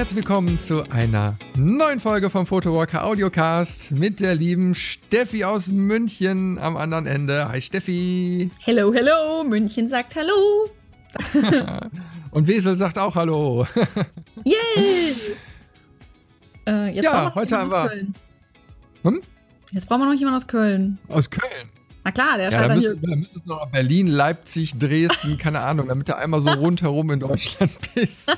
Herzlich willkommen zu einer neuen Folge vom Photowalker Audiocast mit der lieben Steffi aus München am anderen Ende. Hi Steffi. Hello, hello. München sagt Hallo. und Wesel sagt auch Hallo. Yay! Äh, ja, heute haben wir. Hm? Jetzt brauchen wir noch jemanden aus Köln. Aus Köln? Na klar, der ja, dann hier. Dann müsstest du noch Berlin, Leipzig, Dresden, keine Ahnung, damit du einmal so rundherum in Deutschland bist.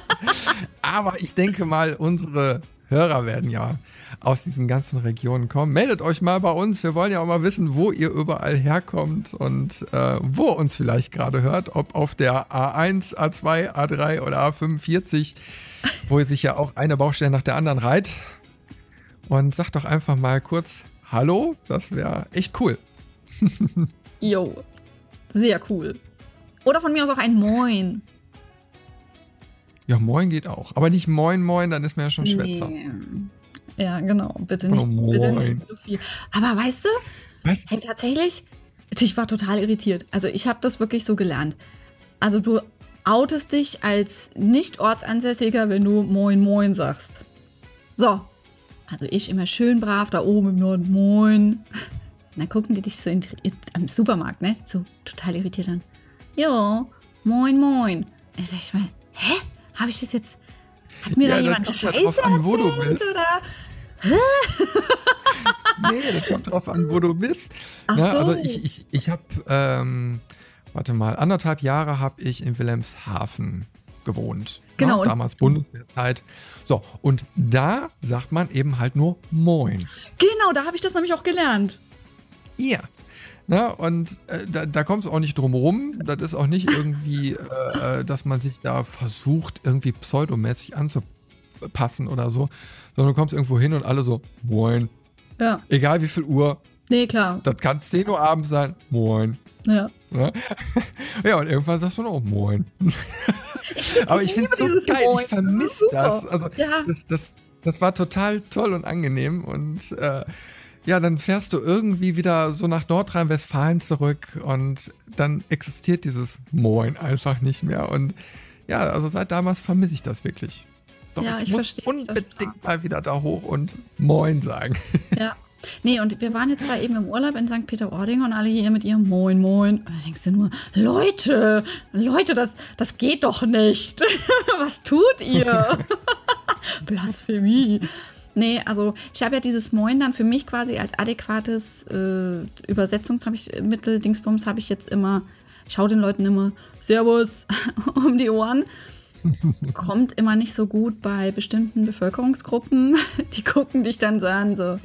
Aber ich denke mal, unsere Hörer werden ja aus diesen ganzen Regionen kommen. Meldet euch mal bei uns. Wir wollen ja auch mal wissen, wo ihr überall herkommt und äh, wo uns vielleicht gerade hört. Ob auf der A1, A2, A3 oder A45, wo sich ja auch eine Baustelle nach der anderen reiht. Und sagt doch einfach mal kurz Hallo. Das wäre echt cool. Jo, sehr cool. Oder von mir aus auch ein Moin. Ja, Moin geht auch. Aber nicht Moin Moin, dann ist man ja schon Schwätzer. Nee. Ja, genau. Bitte nicht, oh, bitte nicht so viel. Aber weißt du, Was? hey, tatsächlich, ich war total irritiert. Also ich habe das wirklich so gelernt. Also du outest dich als nicht ortsansässiger, wenn du Moin Moin sagst. So. Also ich immer schön brav da oben im Norden Moin. Und dann gucken die dich so am Supermarkt, ne? So total irritiert an. Ja, moin, moin. Und dachte ich mal, hä? Habe ich das jetzt. Hat mir ja, da jemand Scheiße drauf an, wo du bist. Oder? nee, das kommt drauf an, wo du bist. Ach Na, also so. Also ich, ich, ich habe, ähm, warte mal, anderthalb Jahre habe ich in Wilhelmshaven gewohnt. Genau. Ne? Damals Bundeswehrzeit. So, und da sagt man eben halt nur Moin. Genau, da habe ich das nämlich auch gelernt ihr. Na, und äh, da, da kommt es auch nicht drum rum. Das ist auch nicht irgendwie, äh, äh, dass man sich da versucht, irgendwie pseudomäßig anzupassen oder so, sondern du kommst irgendwo hin und alle so, moin. Ja. Egal wie viel Uhr. Nee, klar. Das kann 10 Uhr abends sein, moin. Ja. Ja, ja und irgendwann sagst du noch, moin. Ich Aber ich finde es so geil, moin. ich vermisse das. Also, ja. das, das. Das war total toll und angenehm und äh, ja, dann fährst du irgendwie wieder so nach Nordrhein-Westfalen zurück und dann existiert dieses Moin einfach nicht mehr. Und ja, also seit damals vermisse ich das wirklich. Doch ja, ich, ich muss unbedingt mal wieder da hoch und Moin sagen. Ja. Nee, und wir waren jetzt da eben im Urlaub in St. Peter-Ording und alle hier mit ihrem Moin, Moin. Und da denkst du nur, Leute, Leute, das, das geht doch nicht. Was tut ihr? Blasphemie. Nee, also ich habe ja dieses Moin dann für mich quasi als adäquates äh, Übersetzungsmittel, Dingsbums, habe ich jetzt immer, ich schaue den Leuten immer Servus um die Ohren. Kommt immer nicht so gut bei bestimmten Bevölkerungsgruppen. Die gucken dich dann so an, so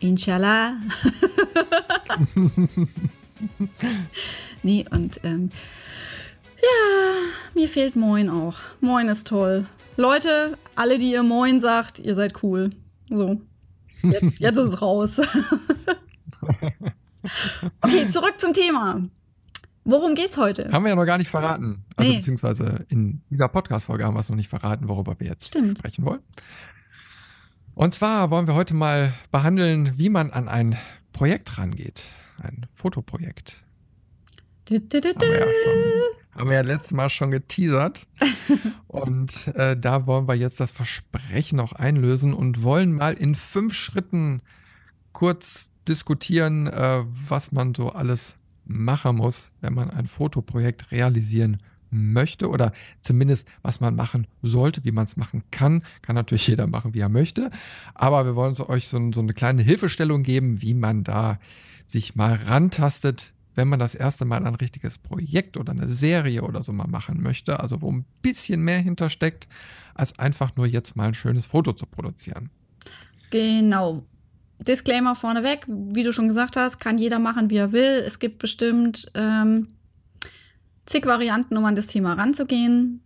Inshallah. nee, und ähm, ja, mir fehlt Moin auch. Moin ist toll. Leute, alle, die ihr Moin sagt, ihr seid cool. So. Jetzt, jetzt ist es raus. okay, zurück zum Thema. Worum geht's heute? Haben wir ja noch gar nicht verraten. Also nee. beziehungsweise in dieser Podcast-Folge haben wir es noch nicht verraten, worüber wir jetzt Stimmt. sprechen wollen. Und zwar wollen wir heute mal behandeln, wie man an ein Projekt rangeht. Ein Fotoprojekt. Du, du, du, haben wir ja schon haben wir ja letztes Mal schon geteasert. und äh, da wollen wir jetzt das Versprechen auch einlösen und wollen mal in fünf Schritten kurz diskutieren, äh, was man so alles machen muss, wenn man ein Fotoprojekt realisieren möchte oder zumindest was man machen sollte, wie man es machen kann. Kann natürlich jeder machen, wie er möchte. Aber wir wollen so euch so, so eine kleine Hilfestellung geben, wie man da sich mal rantastet, wenn man das erste Mal ein richtiges Projekt oder eine Serie oder so mal machen möchte, also wo ein bisschen mehr hintersteckt, als einfach nur jetzt mal ein schönes Foto zu produzieren. Genau. Disclaimer vorneweg, wie du schon gesagt hast, kann jeder machen, wie er will. Es gibt bestimmt ähm, zig Varianten, um an das Thema ranzugehen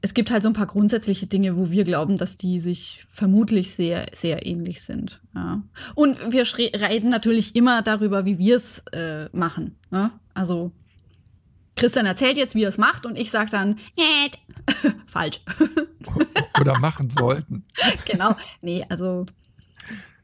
es gibt halt so ein paar grundsätzliche Dinge, wo wir glauben, dass die sich vermutlich sehr, sehr ähnlich sind. Ja. Und wir reden natürlich immer darüber, wie wir es äh, machen. Ne? Also Christian erzählt jetzt, wie er es macht, und ich sage dann, falsch. Oder machen sollten. genau. Nee, also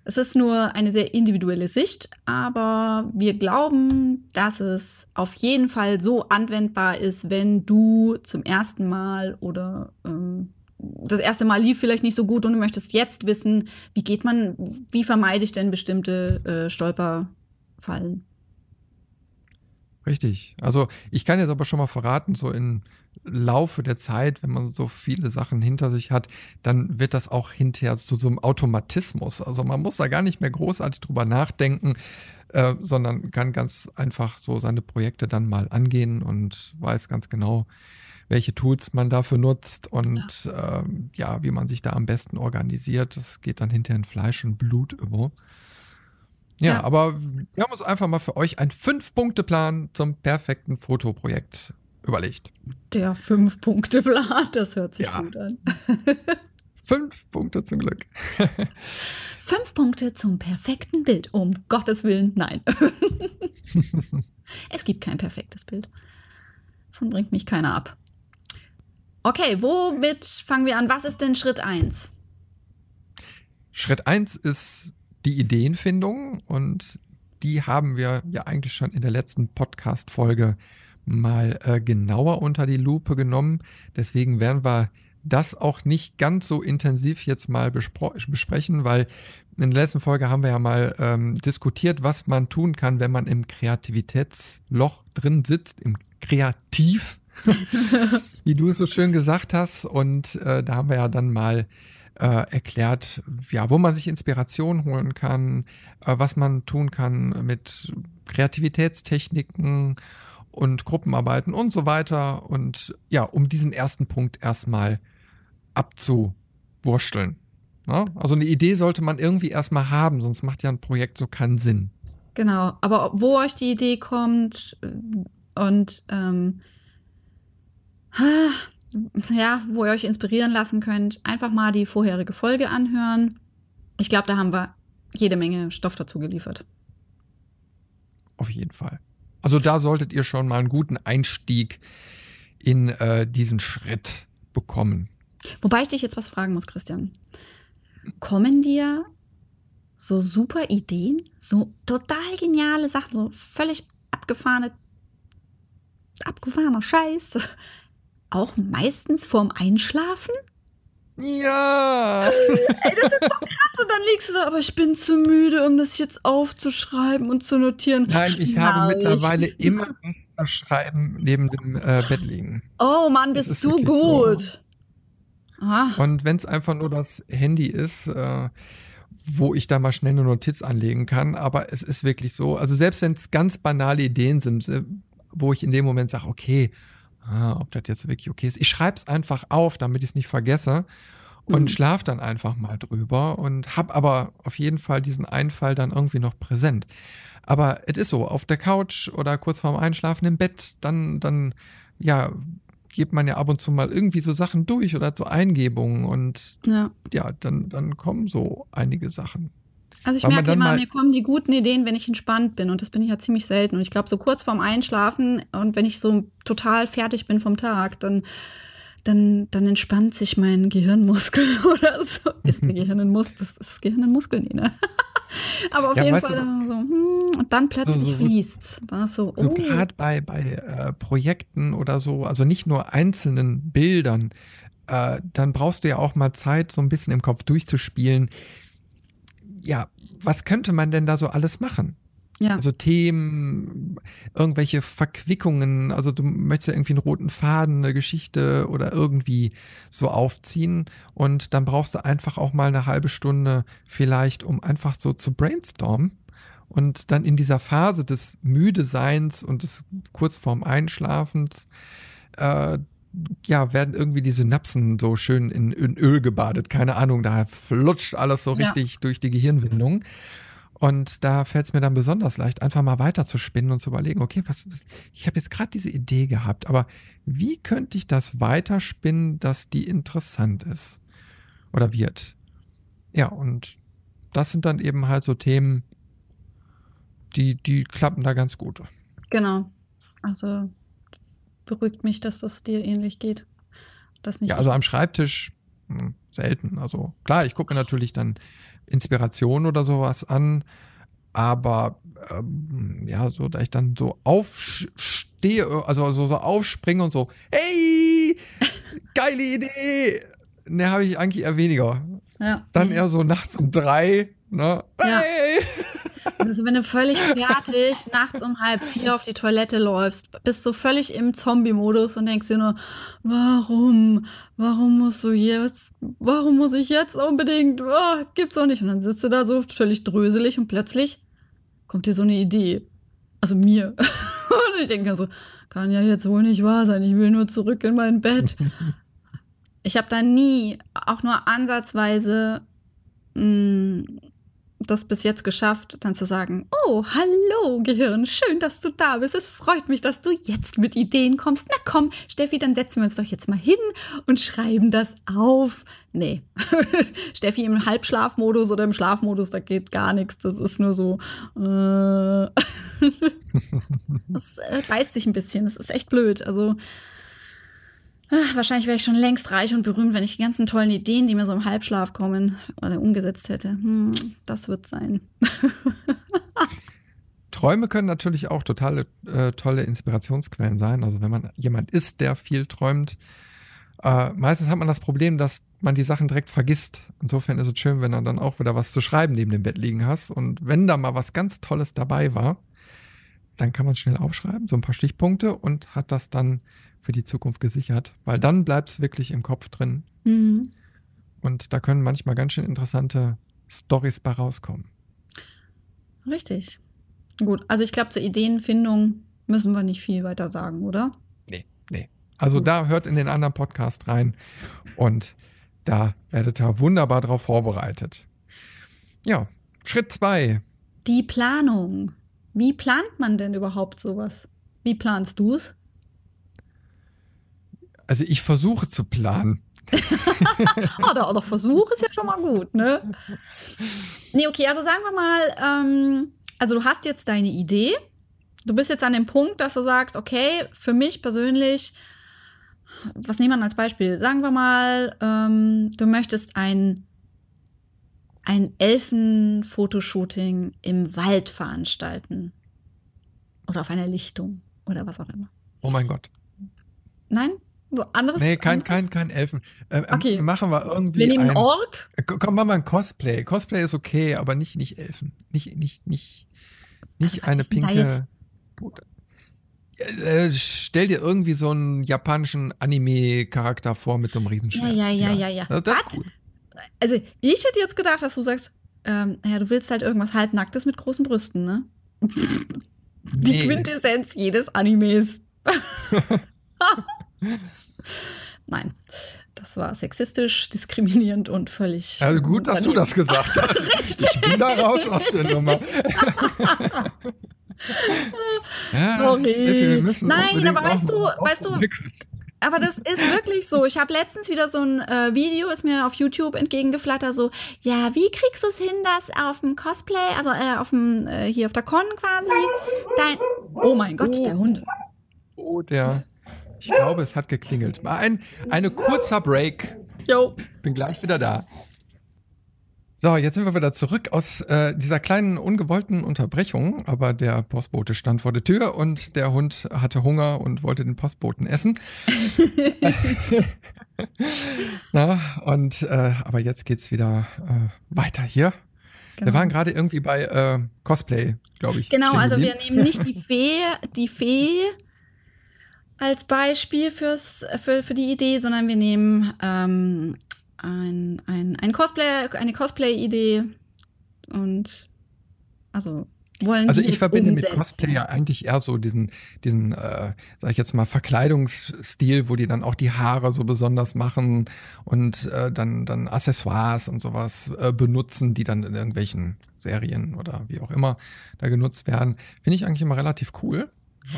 Es ist nur eine sehr individuelle Sicht, aber wir glauben, dass es auf jeden Fall so anwendbar ist, wenn du zum ersten Mal oder ähm, das erste Mal lief vielleicht nicht so gut und du möchtest jetzt wissen, wie geht man, wie vermeide ich denn bestimmte äh, Stolperfallen. Richtig. Also ich kann jetzt aber schon mal verraten, so im Laufe der Zeit, wenn man so viele Sachen hinter sich hat, dann wird das auch hinterher zu so einem Automatismus. Also man muss da gar nicht mehr großartig drüber nachdenken, äh, sondern kann ganz einfach so seine Projekte dann mal angehen und weiß ganz genau, welche Tools man dafür nutzt und ja. Ähm, ja, wie man sich da am besten organisiert. Das geht dann hinterher in Fleisch und Blut über. Ja, ja, aber wir haben uns einfach mal für euch einen Fünf-Punkte-Plan zum perfekten Fotoprojekt überlegt. Der Fünf-Punkte-Plan, das hört sich ja. gut an. Fünf Punkte zum Glück. Fünf Punkte zum perfekten Bild. Um Gottes Willen, nein. es gibt kein perfektes Bild. Davon bringt mich keiner ab. Okay, womit fangen wir an? Was ist denn Schritt 1? Schritt 1 ist die Ideenfindung und die haben wir ja eigentlich schon in der letzten Podcast-Folge mal äh, genauer unter die Lupe genommen. Deswegen werden wir das auch nicht ganz so intensiv jetzt mal besprechen, weil in der letzten Folge haben wir ja mal ähm, diskutiert, was man tun kann, wenn man im Kreativitätsloch drin sitzt, im Kreativ, wie du es so schön gesagt hast. Und äh, da haben wir ja dann mal äh, erklärt, ja, wo man sich Inspiration holen kann, äh, was man tun kann mit Kreativitätstechniken und Gruppenarbeiten und so weiter. Und ja, um diesen ersten Punkt erstmal abzuwursteln. Ja? Also eine Idee sollte man irgendwie erstmal haben, sonst macht ja ein Projekt so keinen Sinn. Genau, aber wo euch die Idee kommt äh, und ähm, ja, wo ihr euch inspirieren lassen könnt, einfach mal die vorherige Folge anhören. Ich glaube, da haben wir jede Menge Stoff dazu geliefert. Auf jeden Fall. Also da solltet ihr schon mal einen guten Einstieg in äh, diesen Schritt bekommen. Wobei ich dich jetzt was fragen muss, Christian. Kommen dir so super Ideen, so total geniale Sachen, so völlig abgefahrene, abgefahrener Scheiß auch meistens vorm Einschlafen? Ja. Ey, das ist so krass. Und dann liegst du da, aber ich bin zu müde, um das jetzt aufzuschreiben und zu notieren. Nein, ich habe mittlerweile immer was zu schreiben neben dem äh, Bett liegen. Oh Mann, bist du gut. So. Und wenn es einfach nur das Handy ist, äh, wo ich da mal schnell eine Notiz anlegen kann, aber es ist wirklich so, also selbst wenn es ganz banale Ideen sind, wo ich in dem Moment sage, okay, ah, ob das jetzt wirklich okay ist. Ich schreibe es einfach auf, damit ich es nicht vergesse und mhm. schlaf dann einfach mal drüber und habe aber auf jeden Fall diesen Einfall dann irgendwie noch präsent. Aber es ist so, auf der Couch oder kurz vorm Einschlafen im Bett, dann, dann, ja, gibt man ja ab und zu mal irgendwie so Sachen durch oder so Eingebungen und ja, ja dann, dann kommen so einige Sachen. Also ich merke immer, mir kommen die guten Ideen, wenn ich entspannt bin und das bin ich ja ziemlich selten. Und ich glaube, so kurz vorm Einschlafen und wenn ich so total fertig bin vom Tag, dann, dann, dann entspannt sich mein Gehirnmuskel oder so. Ist der Gehirn ein Muskel? Das ist das Gehirn ein Muskel, nee, ne? Aber auf ja, jeden Fall dann so, hm, und dann plötzlich so, so, fließt. Da so, oh. so gerade bei, bei äh, Projekten oder so, also nicht nur einzelnen Bildern, äh, dann brauchst du ja auch mal Zeit, so ein bisschen im Kopf durchzuspielen ja, was könnte man denn da so alles machen? Ja. Also Themen, irgendwelche Verquickungen, also du möchtest ja irgendwie einen roten Faden, eine Geschichte oder irgendwie so aufziehen und dann brauchst du einfach auch mal eine halbe Stunde vielleicht, um einfach so zu brainstormen und dann in dieser Phase des Müdeseins und des kurz vorm Einschlafens äh, ja, werden irgendwie die Synapsen so schön in, in Öl gebadet. Keine Ahnung, da flutscht alles so richtig ja. durch die Gehirnwindung. Und da fällt es mir dann besonders leicht, einfach mal weiter zu spinnen und zu überlegen, okay, was, ich habe jetzt gerade diese Idee gehabt, aber wie könnte ich das weiterspinnen, dass die interessant ist oder wird? Ja, und das sind dann eben halt so Themen, die, die klappen da ganz gut. Genau. Also beruhigt mich, dass das dir ähnlich geht. Das nicht ja, also am Schreibtisch mh, hm, selten. Also klar, ich gucke natürlich dann Inspiration oder sowas an. Aber ähm, ja, so, da ich dann so aufstehe, also so, so aufspringe und so, hey, geile Idee! Ne, habe ich eigentlich eher weniger. Ja. Dann eher so nachts um drei, ne? Hey! Ja. Also wenn du völlig fertig nachts um halb vier auf die Toilette läufst, bist du völlig im Zombie-Modus und denkst dir nur, warum? Warum musst du jetzt? Warum muss ich jetzt unbedingt? Oh, gibt's doch nicht. Und dann sitzt du da so völlig dröselig und plötzlich kommt dir so eine Idee. Also mir. und ich denke mir so, kann ja jetzt wohl nicht wahr sein. Ich will nur zurück in mein Bett. Ich habe da nie, auch nur ansatzweise, mh, mm, das bis jetzt geschafft, dann zu sagen, oh, hallo Gehirn, schön, dass du da bist. Es freut mich, dass du jetzt mit Ideen kommst. Na komm, Steffi, dann setzen wir uns doch jetzt mal hin und schreiben das auf. Nee, Steffi im Halbschlafmodus oder im Schlafmodus, da geht gar nichts. Das ist nur so. Äh das äh, beißt sich ein bisschen. Das ist echt blöd. Also Ach, wahrscheinlich wäre ich schon längst reich und berühmt, wenn ich die ganzen tollen Ideen, die mir so im Halbschlaf kommen, oder umgesetzt hätte. Hm, das wird sein. Träume können natürlich auch totale äh, tolle Inspirationsquellen sein. Also wenn man jemand ist, der viel träumt, äh, meistens hat man das Problem, dass man die Sachen direkt vergisst. Insofern ist es schön, wenn du dann auch wieder was zu schreiben neben dem Bett liegen hast. Und wenn da mal was ganz Tolles dabei war, dann kann man schnell aufschreiben, so ein paar Stichpunkte und hat das dann für die Zukunft gesichert, weil dann bleibt es wirklich im Kopf drin. Mhm. Und da können manchmal ganz schön interessante Stories bei rauskommen. Richtig. Gut, also ich glaube, zur Ideenfindung müssen wir nicht viel weiter sagen, oder? Nee, nee. Also Gut. da hört in den anderen Podcast rein und da werdet ihr wunderbar drauf vorbereitet. Ja, Schritt zwei. Die Planung. Wie plant man denn überhaupt sowas? Wie planst du es? Also ich versuche zu planen. oh, der, der Versuch ist ja schon mal gut, ne? Nee, okay, also sagen wir mal, ähm, also du hast jetzt deine Idee. Du bist jetzt an dem Punkt, dass du sagst, okay, für mich persönlich, was nehmen wir als Beispiel? Sagen wir mal, ähm, du möchtest ein, ein Elfen-Fotoshooting im Wald veranstalten. Oder auf einer Lichtung oder was auch immer. Oh mein Gott. Nein? So anderes? Nee, kein, anderes? kein, kein Elfen. Äh, ähm, okay. Machen wir irgendwie. Wir nehmen ein, Ork. Äh, komm, machen wir ein Cosplay. Cosplay ist okay, aber nicht, nicht Elfen. Nicht, nicht, nicht, nicht eine pinke. Äh, stell dir irgendwie so einen japanischen Anime-Charakter vor mit so einem Riesenschwert. Ja, ja, ja, ja, ja. Also das ist cool. Also, ich hätte jetzt gedacht, dass du sagst, ähm, ja, du willst halt irgendwas halbnacktes mit großen Brüsten, ne? Die nee. Quintessenz jedes Animes. Nein, das war sexistisch, diskriminierend und völlig. Also gut, dass du das gesagt hast. ich bin da raus aus der Nummer. ja, Sorry. Steffi, Nein, aber weißt du, weißt du, aber das ist wirklich so. Ich habe letztens wieder so ein äh, Video, ist mir auf YouTube entgegengeflattert, so, ja, wie kriegst du es hin, dass auf dem Cosplay, also äh, auf dem, äh, hier auf der Con quasi, dein, oh mein Gott, oh. der Hund. Oh, der. Ich glaube, es hat geklingelt. Mal ein eine kurzer Break. Jo. Bin gleich wieder da. So, jetzt sind wir wieder zurück aus äh, dieser kleinen ungewollten Unterbrechung. Aber der Postbote stand vor der Tür und der Hund hatte Hunger und wollte den Postboten essen. Na, und äh, aber jetzt geht's wieder äh, weiter hier. Genau. Wir waren gerade irgendwie bei äh, Cosplay, glaube ich. Genau, also wir nehmen nicht die Fee, die Fee als Beispiel fürs, für, für die Idee, sondern wir nehmen ähm, ein, ein, ein Cosplay, eine Cosplay-Idee und also wollen Also ich verbinde umsetzen. mit Cosplay ja eigentlich eher so diesen, diesen, äh, sag ich jetzt mal, Verkleidungsstil, wo die dann auch die Haare so besonders machen und äh, dann, dann Accessoires und sowas äh, benutzen, die dann in irgendwelchen Serien oder wie auch immer da genutzt werden. Finde ich eigentlich immer relativ cool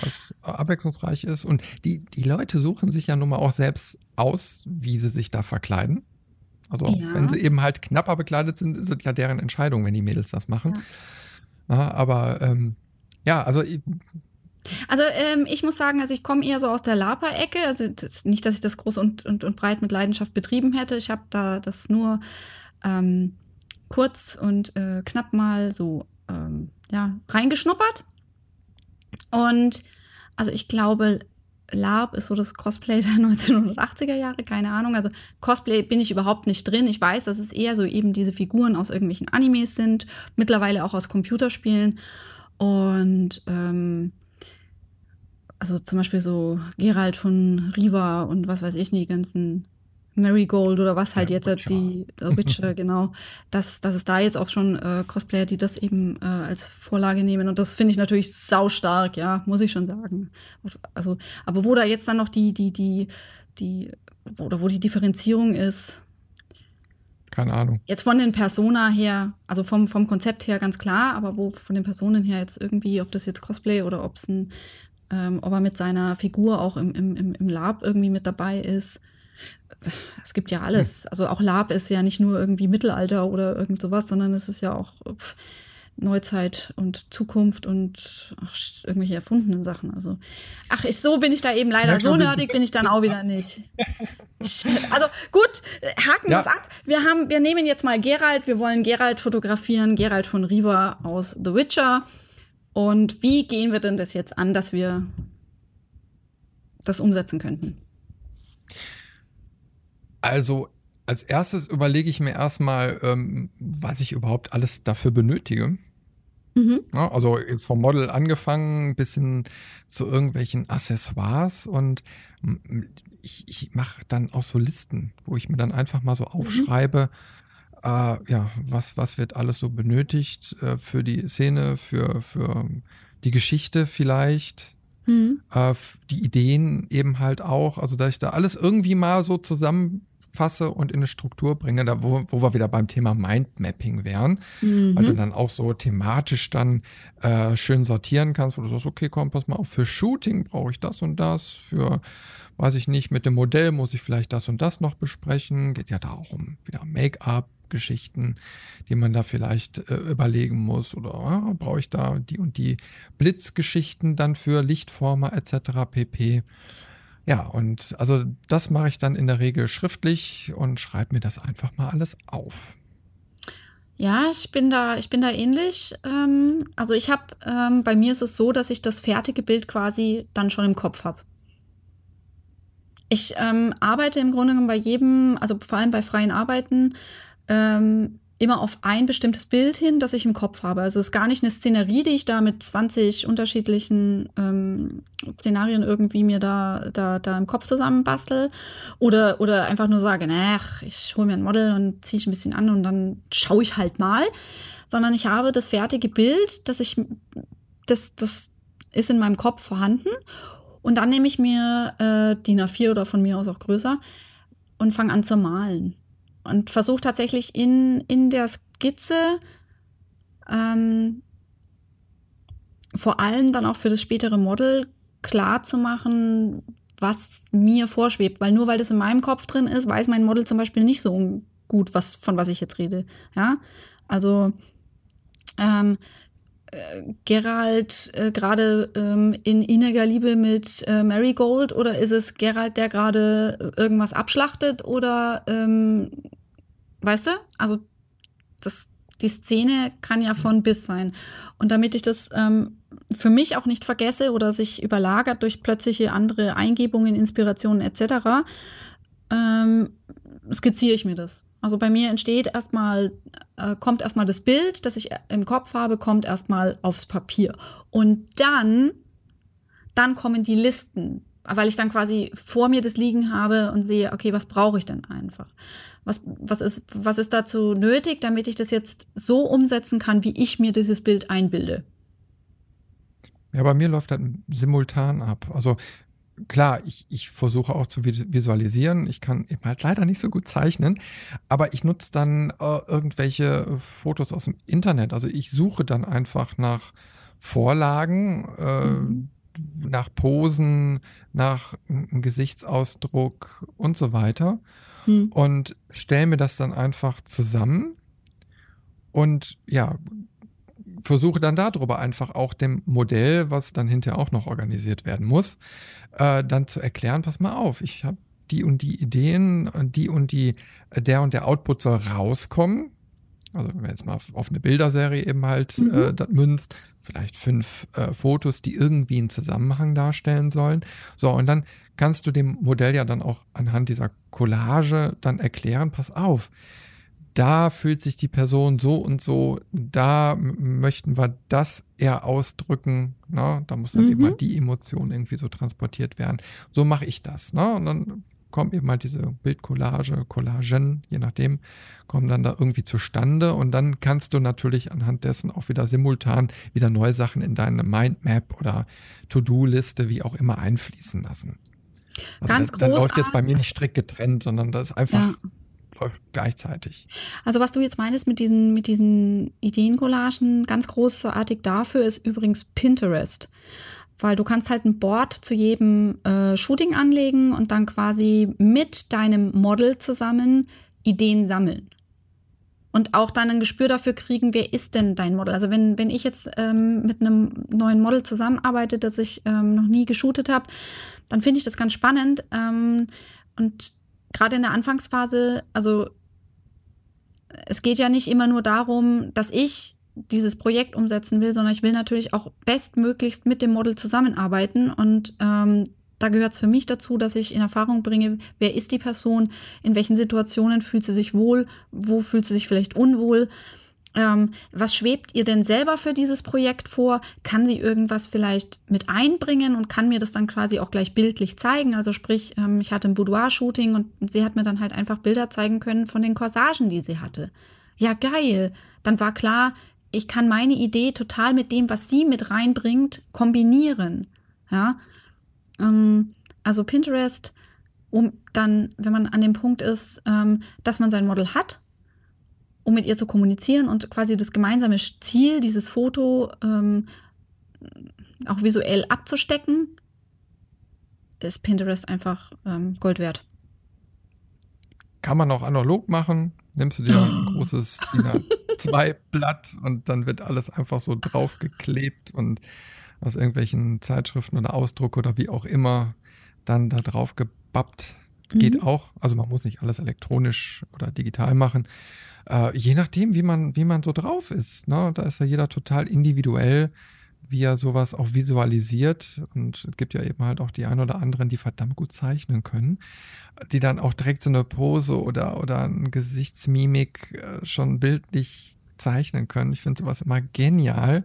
was abwechslungsreich ist. Und die, die Leute suchen sich ja nun mal auch selbst aus, wie sie sich da verkleiden. Also, ja. wenn sie eben halt knapper bekleidet sind, ist es ja deren Entscheidung, wenn die Mädels das machen. Ja. Ja, aber ähm, ja, also. Also ähm, ich muss sagen, also ich komme eher so aus der Lapa-Ecke. Also das, nicht, dass ich das groß und, und, und breit mit Leidenschaft betrieben hätte. Ich habe da das nur ähm, kurz und äh, knapp mal so ähm, ja, reingeschnuppert. Und also ich glaube, LARP ist so das Cosplay der 1980er Jahre, keine Ahnung. Also Cosplay bin ich überhaupt nicht drin. Ich weiß, dass es eher so eben diese Figuren aus irgendwelchen Animes sind, mittlerweile auch aus Computerspielen. Und ähm, also zum Beispiel so Gerald von Riva und was weiß ich die ganzen Marigold oder was halt ja, jetzt Witcher. die The Witcher, genau, dass, dass es da jetzt auch schon äh, Cosplayer, die das eben äh, als Vorlage nehmen. Und das finde ich natürlich saustark, ja, muss ich schon sagen. Also, aber wo da jetzt dann noch die, die, die, die, oder wo die Differenzierung ist. Keine Ahnung. Jetzt von den Persona her, also vom, vom Konzept her ganz klar, aber wo von den Personen her jetzt irgendwie, ob das jetzt Cosplay oder ob es ein, ähm, ob er mit seiner Figur auch im, im, im Lab irgendwie mit dabei ist es gibt ja alles. Also auch Lab ist ja nicht nur irgendwie Mittelalter oder irgend sowas, sondern es ist ja auch Neuzeit und Zukunft und ach, irgendwelche erfundenen Sachen. Also, ach, ich, so bin ich da eben leider. So nerdig bin ich dann auch wieder nicht. also gut, haken wir ja. es ab. Wir haben, wir nehmen jetzt mal Gerald. Wir wollen Gerald fotografieren. Gerald von Riva aus The Witcher. Und wie gehen wir denn das jetzt an, dass wir das umsetzen könnten? Also als erstes überlege ich mir erstmal, ähm, was ich überhaupt alles dafür benötige. Mhm. Ja, also jetzt vom Model angefangen bis hin zu irgendwelchen Accessoires und ich, ich mache dann auch so Listen, wo ich mir dann einfach mal so mhm. aufschreibe, mhm. äh, ja, was, was wird alles so benötigt äh, für die Szene, für, für die Geschichte vielleicht. Mhm. Äh, die Ideen eben halt auch, also dass ich da alles irgendwie mal so zusammen fasse und in eine Struktur bringe, da wo, wo wir wieder beim Thema Mindmapping wären, mhm. weil du dann auch so thematisch dann äh, schön sortieren kannst, wo du sagst, okay, komm, pass mal auf, für Shooting brauche ich das und das, für weiß ich nicht, mit dem Modell muss ich vielleicht das und das noch besprechen. Geht ja da auch um wieder Make-up, Geschichten, die man da vielleicht äh, überlegen muss. Oder äh, brauche ich da die und die Blitzgeschichten dann für Lichtformer etc. pp. Ja, und also das mache ich dann in der Regel schriftlich und schreibe mir das einfach mal alles auf. Ja, ich bin da, ich bin da ähnlich. Ähm, also ich habe, ähm, bei mir ist es so, dass ich das fertige Bild quasi dann schon im Kopf habe. Ich ähm, arbeite im Grunde genommen bei jedem, also vor allem bei freien Arbeiten, ähm, immer auf ein bestimmtes Bild hin, das ich im Kopf habe. Also es ist gar nicht eine Szenerie, die ich da mit 20 unterschiedlichen ähm, Szenarien irgendwie mir da, da, da im Kopf zusammenbastel. Oder, oder einfach nur sage, ach, ich hole mir ein Model und ziehe ich ein bisschen an und dann schaue ich halt mal. Sondern ich habe das fertige Bild, das ich, das, das ist in meinem Kopf vorhanden. Und dann nehme ich mir äh, DIN A4 oder von mir aus auch größer und fange an zu malen und versuche tatsächlich in, in der Skizze ähm, vor allem dann auch für das spätere Model klar zu machen, was mir vorschwebt. Weil nur weil das in meinem Kopf drin ist, weiß mein Model zum Beispiel nicht so gut, was, von was ich jetzt rede. Ja, also ähm, äh, Gerald äh, gerade ähm, in inniger Liebe mit äh, Marigold oder ist es Gerald, der gerade irgendwas abschlachtet oder ähm, weißt du? Also das, die Szene kann ja von bis sein. Und damit ich das ähm, für mich auch nicht vergesse oder sich überlagert durch plötzliche andere Eingebungen, Inspirationen etc., ähm, skizziere ich mir das. Also bei mir entsteht erstmal, äh, kommt erstmal das Bild, das ich im Kopf habe, kommt erstmal aufs Papier. Und dann, dann kommen die Listen, weil ich dann quasi vor mir das liegen habe und sehe, okay, was brauche ich denn einfach? Was, was, ist, was ist dazu nötig, damit ich das jetzt so umsetzen kann, wie ich mir dieses Bild einbilde? Ja, bei mir läuft das simultan ab. Also klar, ich, ich versuche auch zu visualisieren. Ich kann eben halt leider nicht so gut zeichnen, aber ich nutze dann äh, irgendwelche Fotos aus dem Internet. Also ich suche dann einfach nach Vorlagen, äh, mhm. nach Posen, nach Gesichtsausdruck und so weiter hm. und stelle mir das dann einfach zusammen und ja, versuche dann darüber einfach auch dem Modell, was dann hinterher auch noch organisiert werden muss, äh, dann zu erklären, pass mal auf, ich habe die und die Ideen, die und die, der und der Output soll rauskommen. also wenn man jetzt mal auf eine Bilderserie eben halt mhm. äh, das münzt, vielleicht fünf äh, Fotos, die irgendwie einen Zusammenhang darstellen sollen. So, und dann kannst du dem Modell ja dann auch anhand dieser Collage dann erklären, pass auf, da fühlt sich die Person so und so, da möchten wir das eher ausdrücken, ne? da muss dann mhm. eben mal die Emotion irgendwie so transportiert werden. So mache ich das. Ne? Und dann kommt eben halt diese Bildcollage, Collagen, je nachdem, kommen dann da irgendwie zustande und dann kannst du natürlich anhand dessen auch wieder simultan wieder neue Sachen in deine Mindmap oder To-Do-Liste, wie auch immer, einfließen lassen. Also Ganz das, das läuft jetzt bei mir nicht strikt getrennt, sondern das ist einfach ja läuft gleichzeitig. Also was du jetzt meinst mit diesen, mit diesen Ideencollagen, ganz großartig dafür ist übrigens Pinterest. Weil du kannst halt ein Board zu jedem äh, Shooting anlegen und dann quasi mit deinem Model zusammen Ideen sammeln. Und auch dann ein Gespür dafür kriegen, wer ist denn dein Model? Also wenn, wenn ich jetzt ähm, mit einem neuen Model zusammenarbeite, das ich ähm, noch nie geshootet habe, dann finde ich das ganz spannend. Ähm, und gerade in der Anfangsphase, also es geht ja nicht immer nur darum, dass ich dieses Projekt umsetzen will, sondern ich will natürlich auch bestmöglichst mit dem Model zusammenarbeiten. Und ähm, da gehört es für mich dazu, dass ich in Erfahrung bringe, wer ist die Person, in welchen Situationen fühlt sie sich wohl, wo fühlt sie sich vielleicht unwohl. Ähm, was schwebt ihr denn selber für dieses Projekt vor? Kann sie irgendwas vielleicht mit einbringen und kann mir das dann quasi auch gleich bildlich zeigen? Also sprich, ähm, ich hatte ein Boudoir-Shooting und sie hat mir dann halt einfach Bilder zeigen können von den Corsagen, die sie hatte. Ja, geil. Dann war klar, ich kann meine Idee total mit dem, was sie mit reinbringt, kombinieren. Ja. Ähm, also Pinterest, um dann, wenn man an dem Punkt ist, ähm, dass man sein Model hat um mit ihr zu kommunizieren und quasi das gemeinsame Ziel, dieses Foto ähm, auch visuell abzustecken, ist Pinterest einfach ähm, Gold wert. Kann man auch analog machen. Nimmst du dir ein großes DIN A2-Blatt und dann wird alles einfach so draufgeklebt und aus irgendwelchen Zeitschriften oder Ausdruck oder wie auch immer dann da drauf gebappt. Geht mhm. auch. Also man muss nicht alles elektronisch oder digital machen. Äh, je nachdem, wie man, wie man so drauf ist. Ne? Da ist ja jeder total individuell, wie er sowas auch visualisiert. Und es gibt ja eben halt auch die ein oder anderen, die verdammt gut zeichnen können, die dann auch direkt so eine Pose oder, oder eine Gesichtsmimik äh, schon bildlich zeichnen können. Ich finde sowas immer genial.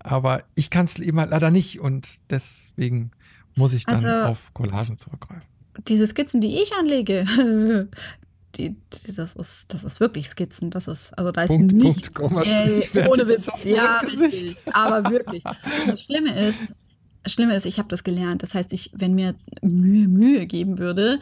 Aber ich kann es eben halt leider nicht und deswegen muss ich dann also, auf Collagen zurückgreifen. Diese Skizzen, die ich anlege, die, die, das, ist, das ist wirklich Skizzen. Das ist, also da ist Punkt, nicht, Punkt, ey, ohne Witz, ja, richtig, aber wirklich. das Schlimme ist, das Schlimme ist, ich habe das gelernt. Das heißt, ich, wenn mir Mühe, Mühe geben würde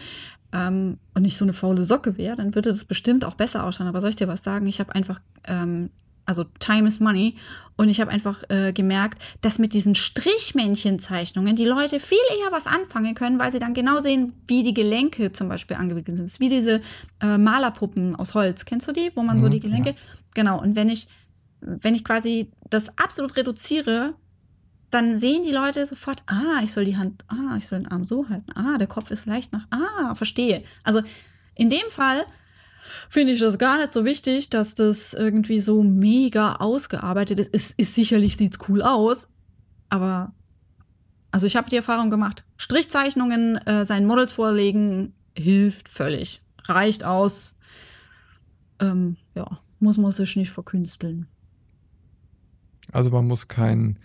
ähm, und nicht so eine faule Socke wäre, dann würde das bestimmt auch besser ausschauen. Aber soll ich dir was sagen? Ich habe einfach ähm, also Time is Money. Und ich habe einfach äh, gemerkt, dass mit diesen Strichmännchenzeichnungen die Leute viel eher was anfangen können, weil sie dann genau sehen, wie die Gelenke zum Beispiel angewickelt sind. Wie diese äh, Malerpuppen aus Holz. Kennst du die, wo man mhm, so die Gelenke? Ja. Genau. Und wenn ich, wenn ich quasi das absolut reduziere, dann sehen die Leute sofort, ah, ich soll die Hand, ah, ich soll den Arm so halten, ah, der Kopf ist leicht nach, ah, verstehe. Also in dem Fall finde ich das gar nicht so wichtig, dass das irgendwie so mega ausgearbeitet ist. Ist, ist sicherlich sieht's cool aus, aber also ich habe die Erfahrung gemacht, Strichzeichnungen äh, seinen Models vorlegen hilft völlig, reicht aus. Ähm, ja, muss man sich nicht verkünsteln. Also man muss kein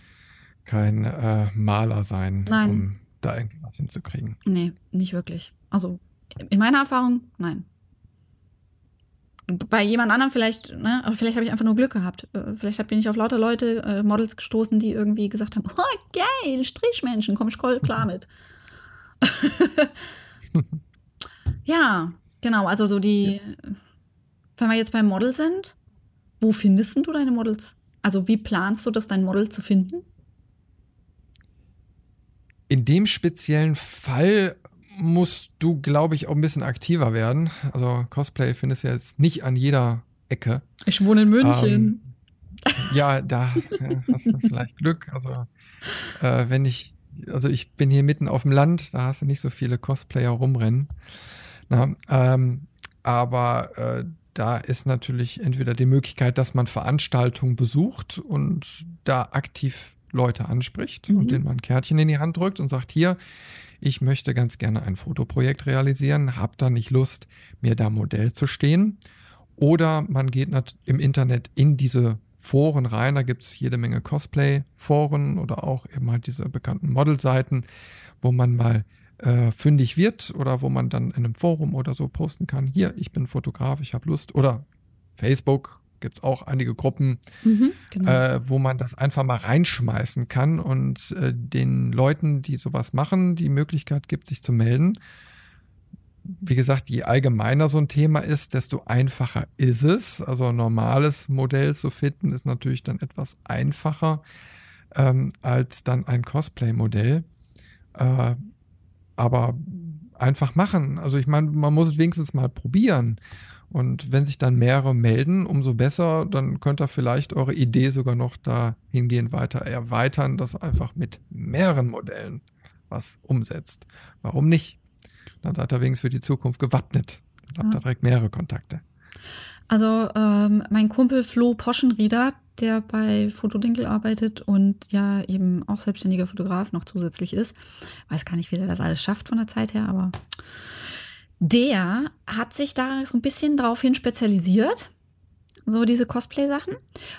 kein äh, Maler sein, nein. um da irgendwas hinzukriegen. Nee, nicht wirklich. Also in meiner Erfahrung, nein bei jemand anderem vielleicht, ne, vielleicht habe ich einfach nur Glück gehabt. Äh, vielleicht bin ich auf lauter Leute, äh, Models gestoßen, die irgendwie gesagt haben, oh geil, Strichmenschen, komm ich klar mit. ja, genau, also so die, wenn wir jetzt beim Model sind, wo findest du deine Models? Also wie planst du das, dein Model zu finden? In dem speziellen Fall musst du, glaube ich, auch ein bisschen aktiver werden. Also Cosplay findest du jetzt nicht an jeder Ecke. Ich wohne in München. Ähm, ja, da hast du vielleicht Glück. Also äh, wenn ich, also ich bin hier mitten auf dem Land, da hast du nicht so viele Cosplayer rumrennen. Na, ähm, aber äh, da ist natürlich entweder die Möglichkeit, dass man Veranstaltungen besucht und da aktiv Leute anspricht mhm. und denen man ein Kärtchen in die Hand drückt und sagt, hier, ich möchte ganz gerne ein Fotoprojekt realisieren, habe da nicht Lust, mir da Modell zu stehen. Oder man geht im Internet in diese Foren rein, da gibt es jede Menge Cosplay-Foren oder auch eben halt diese bekannten Model-Seiten, wo man mal äh, fündig wird oder wo man dann in einem Forum oder so posten kann, hier, ich bin Fotograf, ich habe Lust. Oder Facebook gibt es auch einige Gruppen, mhm, genau. äh, wo man das einfach mal reinschmeißen kann und äh, den Leuten, die sowas machen, die Möglichkeit gibt, sich zu melden. Wie gesagt, je allgemeiner so ein Thema ist, desto einfacher ist es. Also ein normales Modell zu finden, ist natürlich dann etwas einfacher ähm, als dann ein Cosplay-Modell. Äh, aber einfach machen. Also ich meine, man muss es wenigstens mal probieren. Und wenn sich dann mehrere melden, umso besser, dann könnt ihr vielleicht eure Idee sogar noch dahingehend weiter erweitern, dass einfach mit mehreren Modellen was umsetzt. Warum nicht? Dann seid ihr wenigstens für die Zukunft gewappnet. Dann habt ihr direkt mehrere Kontakte. Also ähm, mein Kumpel Flo Poschenrieder, der bei Fotodinkel arbeitet und ja eben auch selbstständiger Fotograf noch zusätzlich ist. Weiß gar nicht, wie der das alles schafft von der Zeit her, aber der hat sich da so ein bisschen draufhin spezialisiert. So diese Cosplay-Sachen.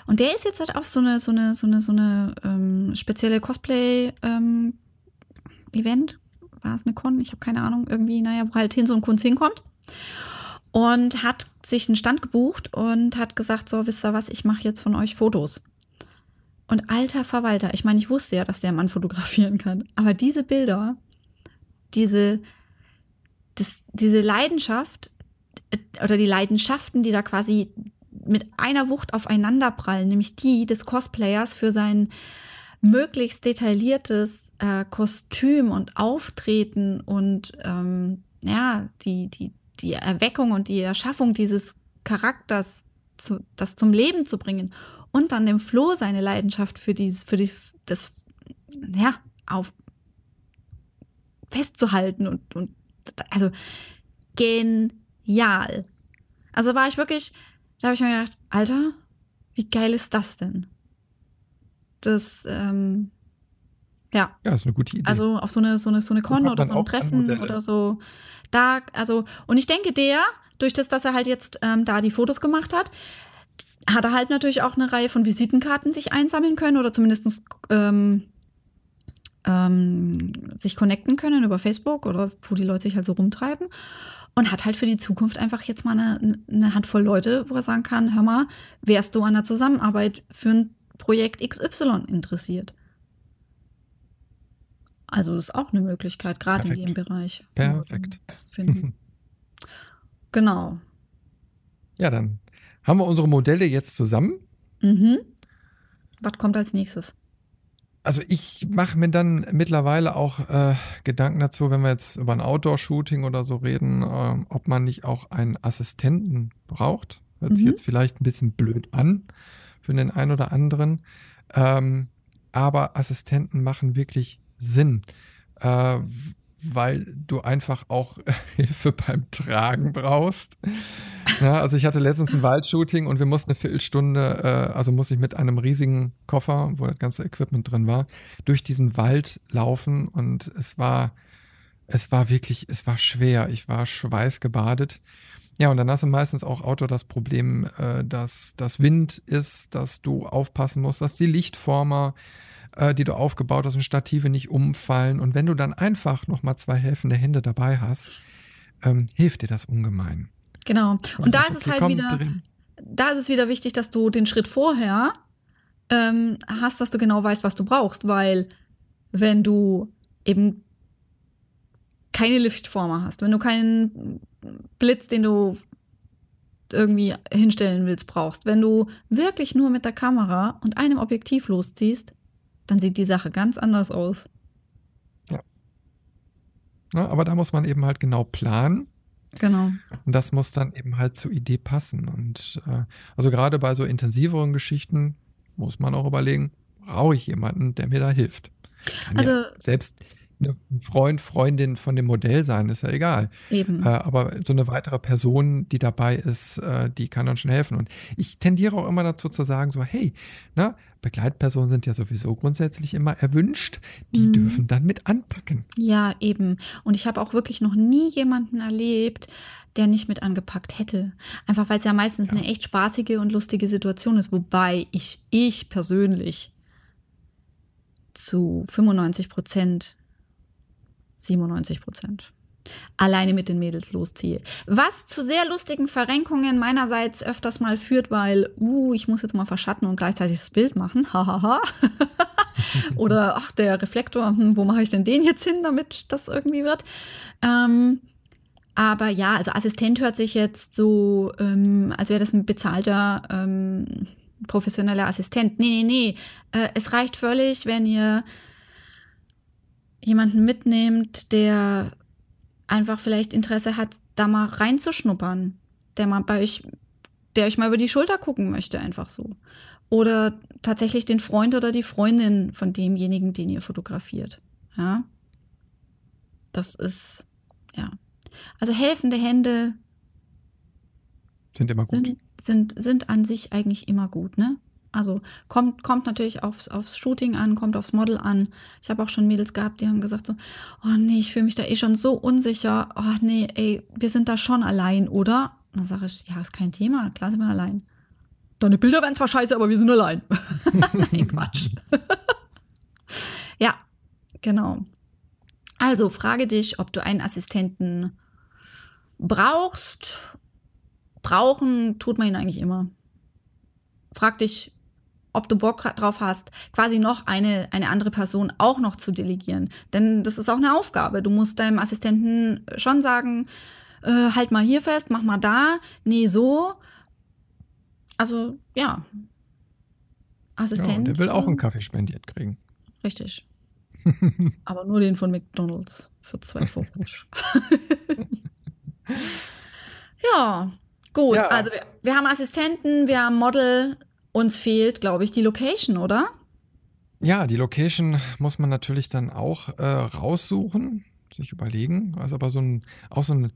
Und der ist jetzt halt auf so eine, so eine, so eine, so eine ähm, spezielle Cosplay-Event. Ähm, War es eine Con? Ich habe keine Ahnung. Irgendwie, naja, wo halt hin so ein Kunst hinkommt und hat sich einen Stand gebucht und hat gesagt, so, wisst ihr was, ich mache jetzt von euch Fotos. Und alter Verwalter, ich meine, ich wusste ja, dass der Mann fotografieren kann, aber diese Bilder, diese, das, diese Leidenschaft äh, oder die Leidenschaften, die da quasi mit einer Wucht aufeinander prallen, nämlich die des Cosplayers für sein möglichst detailliertes äh, Kostüm und Auftreten und ähm, ja, die, die, die Erweckung und die Erschaffung dieses Charakters, zu, das zum Leben zu bringen und dann dem Flo seine Leidenschaft für dieses, für die, das, ja, auf festzuhalten und, und also genial. Also war ich wirklich, da habe ich mir gedacht, Alter, wie geil ist das denn? Das, ähm, ja. Ja, ist eine gute Idee. Also auf so eine, so eine, so eine Con oder so ein Treffen oder so da, also, und ich denke, der, durch das, dass er halt jetzt ähm, da die Fotos gemacht hat, hat er halt natürlich auch eine Reihe von Visitenkarten sich einsammeln können oder zumindest ähm, ähm, sich connecten können über Facebook oder wo die Leute sich halt so rumtreiben. Und hat halt für die Zukunft einfach jetzt mal eine, eine Handvoll Leute, wo er sagen kann, hör mal, wärst du an der Zusammenarbeit für ein Projekt XY interessiert? Also ist auch eine Möglichkeit, gerade in dem Bereich. Perfekt. Finden. genau. Ja, dann haben wir unsere Modelle jetzt zusammen. Mhm. Was kommt als nächstes? Also ich mache mir dann mittlerweile auch äh, Gedanken dazu, wenn wir jetzt über ein Outdoor-Shooting oder so reden, äh, ob man nicht auch einen Assistenten braucht. Hört mhm. sich jetzt vielleicht ein bisschen blöd an für den einen oder anderen. Ähm, aber Assistenten machen wirklich Sinn, äh, weil du einfach auch Hilfe beim Tragen brauchst. Ja, also ich hatte letztens ein Waldshooting und wir mussten eine Viertelstunde, äh, also musste ich mit einem riesigen Koffer, wo das ganze Equipment drin war, durch diesen Wald laufen und es war, es war wirklich, es war schwer. Ich war schweißgebadet. Ja, und dann hast du meistens auch Auto das Problem, äh, dass das Wind ist, dass du aufpassen musst, dass die Lichtformer äh, die du aufgebaut hast und Stative nicht umfallen. Und wenn du dann einfach nochmal zwei helfende Hände dabei hast, ähm, hilft dir das ungemein. Genau. Und, und da ist es halt wieder, drin. da ist es wieder wichtig, dass du den Schritt vorher ähm, hast, dass du genau weißt, was du brauchst, weil wenn du eben keine Liftformer hast, wenn du keinen Blitz, den du irgendwie hinstellen willst, brauchst, wenn du wirklich nur mit der Kamera und einem Objektiv losziehst, dann sieht die Sache ganz anders aus. Ja. ja. aber da muss man eben halt genau planen. Genau. Und das muss dann eben halt zur Idee passen. Und äh, also gerade bei so intensiveren Geschichten muss man auch überlegen, brauche ich jemanden, der mir da hilft. Kann also ja selbst ein Freund, Freundin von dem Modell sein, ist ja egal. Eben. Äh, aber so eine weitere Person, die dabei ist, äh, die kann dann schon helfen. Und ich tendiere auch immer dazu zu sagen, so, hey, ne, Begleitpersonen sind ja sowieso grundsätzlich immer erwünscht, die mhm. dürfen dann mit anpacken. Ja, eben. Und ich habe auch wirklich noch nie jemanden erlebt, der nicht mit angepackt hätte. Einfach weil es ja meistens ja. eine echt spaßige und lustige Situation ist, wobei ich, ich persönlich zu 95 Prozent 97 Prozent. Alleine mit den Mädels losziehe. Was zu sehr lustigen Verrenkungen meinerseits öfters mal führt, weil, uh, ich muss jetzt mal verschatten und gleichzeitig das Bild machen. Hahaha. Oder, ach, der Reflektor, hm, wo mache ich denn den jetzt hin, damit das irgendwie wird? Ähm, aber ja, also Assistent hört sich jetzt so, ähm, als wäre das ein bezahlter ähm, professioneller Assistent. Nee, nee, nee. Äh, es reicht völlig, wenn ihr jemanden mitnehmt, der einfach vielleicht Interesse hat, da mal reinzuschnuppern, der mal bei euch, der euch mal über die Schulter gucken möchte, einfach so. Oder tatsächlich den Freund oder die Freundin von demjenigen, den ihr fotografiert. Ja. Das ist, ja. Also helfende Hände sind immer gut. Sind, sind, sind an sich eigentlich immer gut, ne? Also kommt, kommt natürlich aufs, aufs Shooting an, kommt aufs Model an. Ich habe auch schon Mädels gehabt, die haben gesagt so, oh nee, ich fühle mich da eh schon so unsicher. Oh nee, ey, wir sind da schon allein, oder? Und dann sage ich, ja, ist kein Thema, klar sind wir allein. Deine Bilder werden zwar scheiße, aber wir sind allein. nee, Quatsch. ja, genau. Also frage dich, ob du einen Assistenten brauchst. Brauchen tut man ihn eigentlich immer. Frag dich, ob du Bock drauf hast, quasi noch eine, eine andere Person auch noch zu delegieren. Denn das ist auch eine Aufgabe. Du musst deinem Assistenten schon sagen, äh, halt mal hier fest, mach mal da, nee, so. Also, ja. Assistent. Ja, der will auch einen Kaffee spendiert kriegen. Richtig. Aber nur den von McDonalds für 2,50. ja, gut. Ja. Also wir, wir haben Assistenten, wir haben Model, uns fehlt, glaube ich, die Location, oder? Ja, die Location muss man natürlich dann auch äh, raussuchen, sich überlegen. Also aber so ein, auch so ein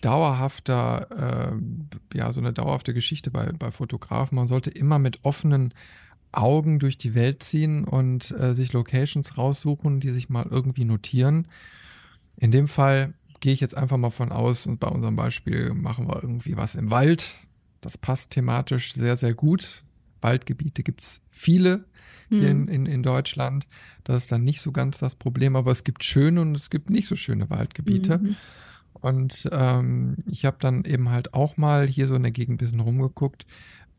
dauerhafter, äh, ja, so eine dauerhafte Geschichte bei, bei Fotografen. Man sollte immer mit offenen Augen durch die Welt ziehen und äh, sich Locations raussuchen, die sich mal irgendwie notieren. In dem Fall gehe ich jetzt einfach mal von aus und bei unserem Beispiel machen wir irgendwie was im Wald. Das passt thematisch sehr, sehr gut. Waldgebiete gibt es viele hier mhm. in, in, in, Deutschland. Das ist dann nicht so ganz das Problem, aber es gibt schöne und es gibt nicht so schöne Waldgebiete. Mhm. Und ähm, ich habe dann eben halt auch mal hier so in der Gegend ein bisschen rumgeguckt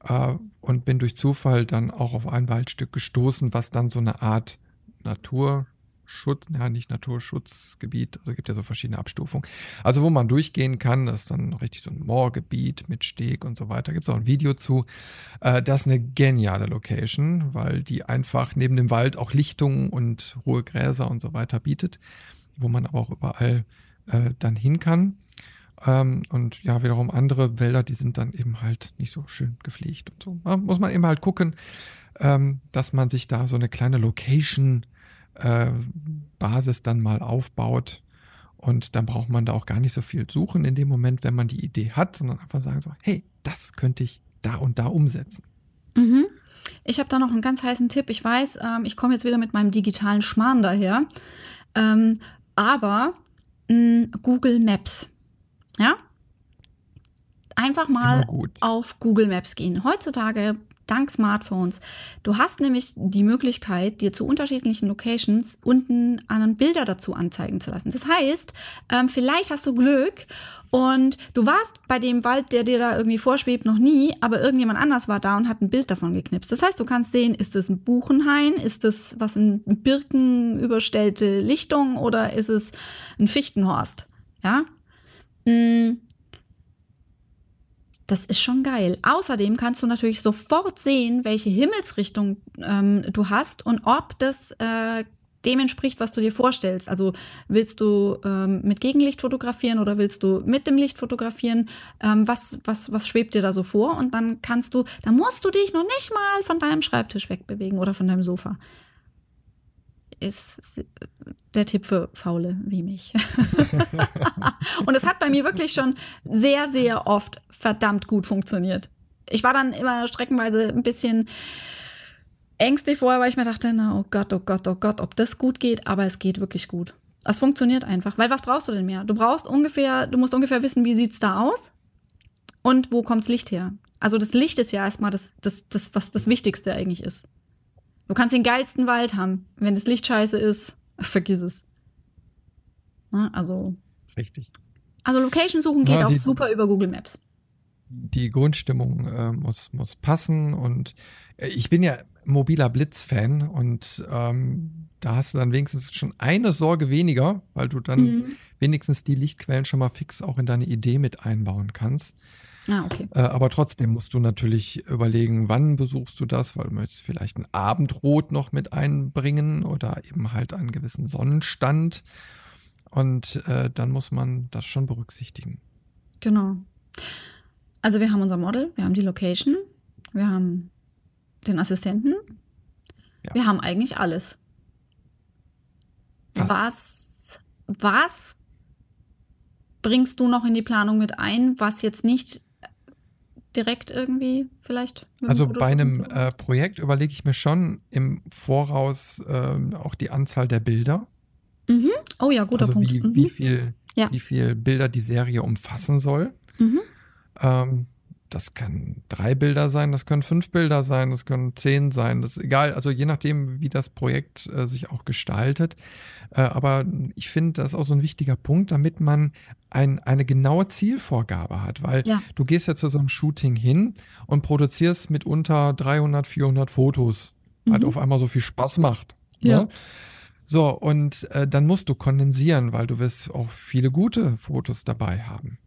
äh, und bin durch Zufall dann auch auf ein Waldstück gestoßen, was dann so eine Art Natur, Schutz, ja, nicht Naturschutzgebiet, also gibt ja so verschiedene Abstufungen. Also wo man durchgehen kann, das ist dann richtig so ein Moorgebiet mit Steg und so weiter. Gibt es auch ein Video zu. Äh, das ist eine geniale Location, weil die einfach neben dem Wald auch Lichtungen und hohe Gräser und so weiter bietet, wo man aber auch überall äh, dann hin kann. Ähm, und ja, wiederum andere Wälder, die sind dann eben halt nicht so schön gepflegt und so. Da muss man eben halt gucken, ähm, dass man sich da so eine kleine Location äh, Basis dann mal aufbaut. Und dann braucht man da auch gar nicht so viel suchen in dem Moment, wenn man die Idee hat, sondern einfach sagen so, hey, das könnte ich da und da umsetzen. Mhm. Ich habe da noch einen ganz heißen Tipp. Ich weiß, ähm, ich komme jetzt wieder mit meinem digitalen Schmarrn daher. Ähm, aber mh, Google Maps. Ja? Einfach mal auf Google Maps gehen. Heutzutage dank Smartphones. Du hast nämlich die Möglichkeit, dir zu unterschiedlichen Locations unten einen Bilder dazu anzeigen zu lassen. Das heißt, ähm, vielleicht hast du Glück und du warst bei dem Wald, der dir da irgendwie vorschwebt, noch nie, aber irgendjemand anders war da und hat ein Bild davon geknipst. Das heißt, du kannst sehen, ist es ein Buchenhain, ist es was ein Birken überstellte Lichtung oder ist es ein Fichtenhorst? Ja. Mhm das ist schon geil. Außerdem kannst du natürlich sofort sehen, welche Himmelsrichtung ähm, du hast und ob das äh, dem entspricht, was du dir vorstellst. Also willst du ähm, mit Gegenlicht fotografieren oder willst du mit dem Licht fotografieren? Ähm, was, was, was schwebt dir da so vor? Und dann kannst du, da musst du dich noch nicht mal von deinem Schreibtisch wegbewegen oder von deinem Sofa. Ist der Tipp für Faule wie mich. und es hat bei mir wirklich schon sehr, sehr oft verdammt gut funktioniert. Ich war dann immer streckenweise ein bisschen ängstlich vorher, weil ich mir dachte, na, oh Gott, oh Gott, oh Gott, ob das gut geht, aber es geht wirklich gut. Es funktioniert einfach. Weil was brauchst du denn mehr? Du brauchst ungefähr, du musst ungefähr wissen, wie sieht es da aus und wo kommt das Licht her. Also das Licht ist ja erstmal das, das, das, was das Wichtigste eigentlich ist. Du kannst den geilsten Wald haben. Wenn das Licht scheiße ist, vergiss es. Na, also. Richtig. Also Location suchen geht ja, auch super über Google Maps. Die Grundstimmung äh, muss, muss passen und äh, ich bin ja mobiler Blitz-Fan und ähm, da hast du dann wenigstens schon eine Sorge weniger, weil du dann mhm. wenigstens die Lichtquellen schon mal fix auch in deine Idee mit einbauen kannst. Ah, okay. Äh, aber trotzdem musst du natürlich überlegen, wann besuchst du das, weil du möchtest vielleicht ein Abendrot noch mit einbringen oder eben halt einen gewissen Sonnenstand. Und äh, dann muss man das schon berücksichtigen. Genau. Also wir haben unser Model, wir haben die Location, wir haben den Assistenten. Ja. Wir haben eigentlich alles. Was? was, was bringst du noch in die Planung mit ein, was jetzt nicht direkt irgendwie vielleicht? Also bei einem äh, Projekt überlege ich mir schon im Voraus äh, auch die Anzahl der Bilder. Mhm. Oh ja, guter also Punkt. Wie, mhm. wie, viel, ja. wie viel Bilder die Serie umfassen soll. Mhm. Ähm, das können drei Bilder sein, das können fünf Bilder sein, das können zehn sein, das ist egal, also je nachdem, wie das Projekt äh, sich auch gestaltet. Äh, aber ich finde, das ist auch so ein wichtiger Punkt, damit man ein, eine genaue Zielvorgabe hat, weil ja. du gehst ja zu so einem Shooting hin und produzierst mitunter 300, 400 Fotos, mhm. halt auf einmal so viel Spaß macht. Ne? Ja. Ne? So, und äh, dann musst du kondensieren, weil du wirst auch viele gute Fotos dabei haben.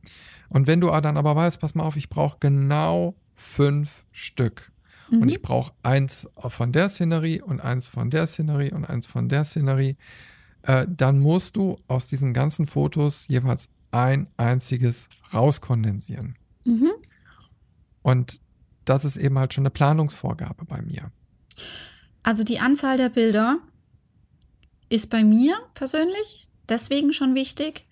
Und wenn du dann aber weißt, pass mal auf, ich brauche genau fünf Stück. Mhm. Und ich brauche eins von der Szenerie und eins von der Szenerie und eins von der Szenerie. Äh, dann musst du aus diesen ganzen Fotos jeweils ein einziges rauskondensieren. Mhm. Und das ist eben halt schon eine Planungsvorgabe bei mir. Also die Anzahl der Bilder ist bei mir persönlich deswegen schon wichtig,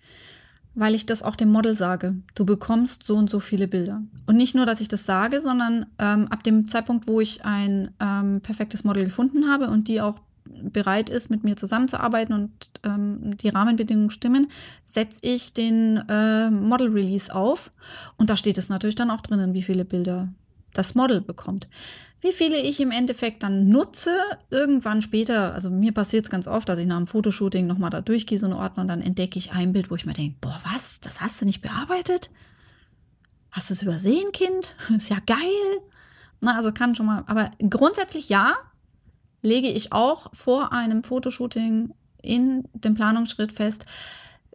weil ich das auch dem Model sage. Du bekommst so und so viele Bilder. Und nicht nur, dass ich das sage, sondern ähm, ab dem Zeitpunkt, wo ich ein ähm, perfektes Model gefunden habe und die auch bereit ist, mit mir zusammenzuarbeiten und ähm, die Rahmenbedingungen stimmen, setze ich den äh, Model Release auf. Und da steht es natürlich dann auch drinnen, wie viele Bilder das Model bekommt. Wie viele ich im Endeffekt dann nutze, irgendwann später, also mir passiert es ganz oft, dass ich nach einem Fotoshooting nochmal da durchgehe, so einen Ordner, und dann entdecke ich ein Bild, wo ich mir denke, boah, was, das hast du nicht bearbeitet? Hast du es übersehen, Kind? Ist ja geil. Na, also kann schon mal, aber grundsätzlich ja, lege ich auch vor einem Fotoshooting in dem Planungsschritt fest,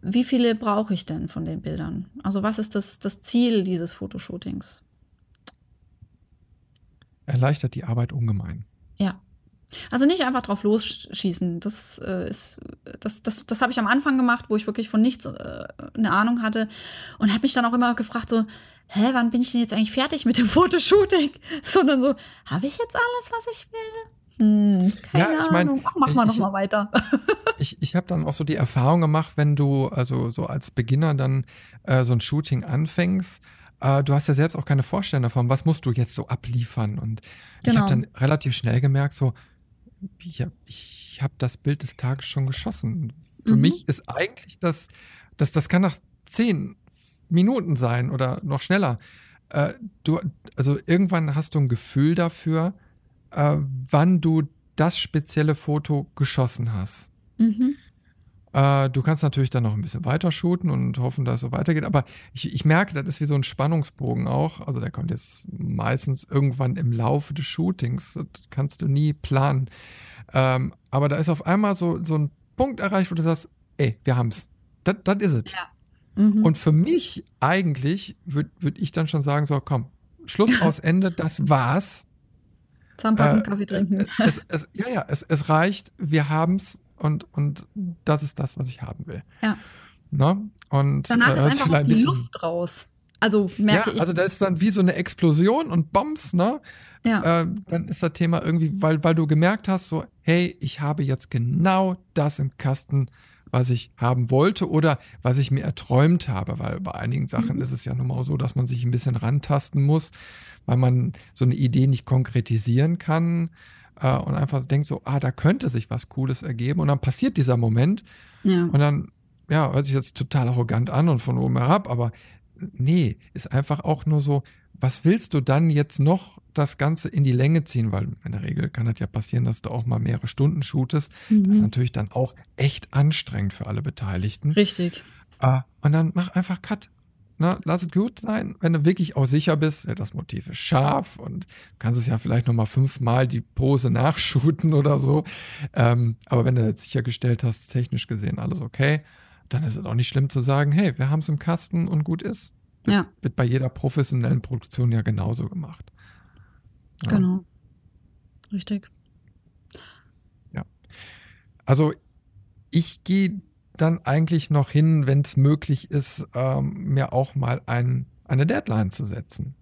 wie viele brauche ich denn von den Bildern? Also was ist das, das Ziel dieses Fotoshootings? Erleichtert die Arbeit ungemein. Ja. Also nicht einfach drauf losschießen. Das äh, ist, das, das, das habe ich am Anfang gemacht, wo ich wirklich von nichts äh, eine Ahnung hatte und habe mich dann auch immer gefragt so, hä, wann bin ich denn jetzt eigentlich fertig mit dem Fotoshooting? Sondern so, habe ich jetzt alles, was ich will? Hm, keine ja, ich mein, Ahnung. Ach, mach mal noch mal weiter. ich ich habe dann auch so die Erfahrung gemacht, wenn du also so als Beginner dann äh, so ein Shooting anfängst äh, du hast ja selbst auch keine Vorstellung davon, was musst du jetzt so abliefern. Und genau. ich habe dann relativ schnell gemerkt, so, ich habe ich hab das Bild des Tages schon geschossen. Für mhm. mich ist eigentlich das, das, das kann nach zehn Minuten sein oder noch schneller. Äh, du, also irgendwann hast du ein Gefühl dafür, äh, wann du das spezielle Foto geschossen hast. Mhm. Äh, du kannst natürlich dann noch ein bisschen weiter shooten und hoffen, dass es so weitergeht. Aber ich, ich merke, das ist wie so ein Spannungsbogen auch. Also der kommt jetzt meistens irgendwann im Laufe des Shootings. Das kannst du nie planen. Ähm, aber da ist auf einmal so, so ein Punkt erreicht, wo du sagst, ey, wir haben's. Das, das ist es. Ja. Mhm. Und für mich eigentlich würde würd ich dann schon sagen, so komm, Schluss aus Ende, das war's. Zahnpacken, äh, Kaffee trinken. Es, es, ja, ja, es, es reicht, wir haben's und, und das ist das, was ich haben will. Ja. Na? Und, Danach äh, ist einfach die Luft raus. Also merke ja, ich. Also da ist dann wie so eine Explosion und Bombs, ne? Ja. Äh, dann ist das Thema irgendwie, weil, weil du gemerkt hast, so, hey, ich habe jetzt genau das im Kasten, was ich haben wollte oder was ich mir erträumt habe, weil bei einigen Sachen mhm. ist es ja nun mal so, dass man sich ein bisschen rantasten muss, weil man so eine Idee nicht konkretisieren kann äh, und einfach denkt so, ah, da könnte sich was Cooles ergeben und dann passiert dieser Moment ja. und dann, ja, hört sich jetzt total arrogant an und von oben herab, aber nee, ist einfach auch nur so, was willst du dann jetzt noch das Ganze in die Länge ziehen? Weil in der Regel kann das ja passieren, dass du auch mal mehrere Stunden shootest. Mhm. Das ist natürlich dann auch echt anstrengend für alle Beteiligten. Richtig. Uh, und dann mach einfach Cut. Na, lass es gut sein, wenn du wirklich auch sicher bist, ja, das Motiv ist scharf und kannst es ja vielleicht nochmal fünfmal die Pose nachshooten oder so. Ähm, aber wenn du jetzt sichergestellt hast, technisch gesehen alles okay, dann ist es auch nicht schlimm zu sagen, hey, wir haben es im Kasten und gut ist. Ja. Wird bei jeder professionellen Produktion ja genauso gemacht. Ja. Genau. Richtig. Ja. Also ich gehe dann eigentlich noch hin, wenn es möglich ist, ähm, mir auch mal ein, eine Deadline zu setzen.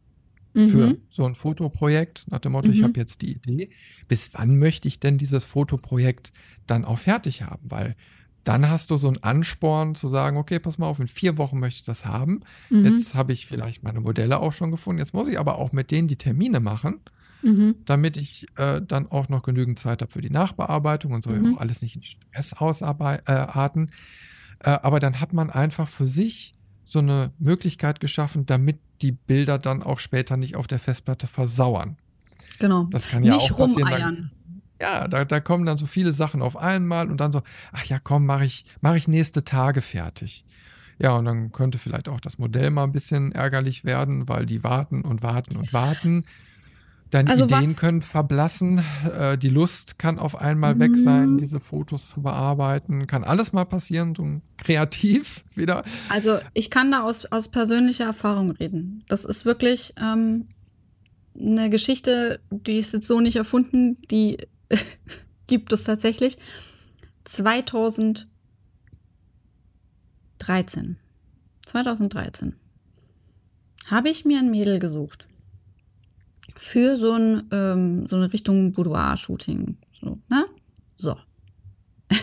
Mhm. Für so ein Fotoprojekt, nach dem Motto, mhm. ich habe jetzt die Idee, bis wann möchte ich denn dieses Fotoprojekt dann auch fertig haben? Weil dann hast du so einen Ansporn zu sagen, okay, pass mal auf, in vier Wochen möchte ich das haben. Mhm. Jetzt habe ich vielleicht meine Modelle auch schon gefunden. Jetzt muss ich aber auch mit denen die Termine machen, mhm. damit ich äh, dann auch noch genügend Zeit habe für die Nachbearbeitung und soll mhm. ja auch alles nicht in Stress ausarten. Äh, aber dann hat man einfach für sich so eine Möglichkeit geschaffen, damit die Bilder dann auch später nicht auf der Festplatte versauern. Genau. Das kann ja nicht auch passieren. Rumeiern ja, da, da kommen dann so viele Sachen auf einmal und dann so, ach ja, komm, mache ich, mach ich nächste Tage fertig. Ja, und dann könnte vielleicht auch das Modell mal ein bisschen ärgerlich werden, weil die warten und warten und warten. Deine also Ideen was? können verblassen, äh, die Lust kann auf einmal weg sein, mhm. diese Fotos zu bearbeiten. Kann alles mal passieren, so kreativ wieder. Also ich kann da aus, aus persönlicher Erfahrung reden. Das ist wirklich ähm, eine Geschichte, die ist jetzt so nicht erfunden, die gibt es tatsächlich. 2013. 2013 habe ich mir ein Mädel gesucht für so, ein, ähm, so eine Richtung Boudoir-Shooting. So, ne? So.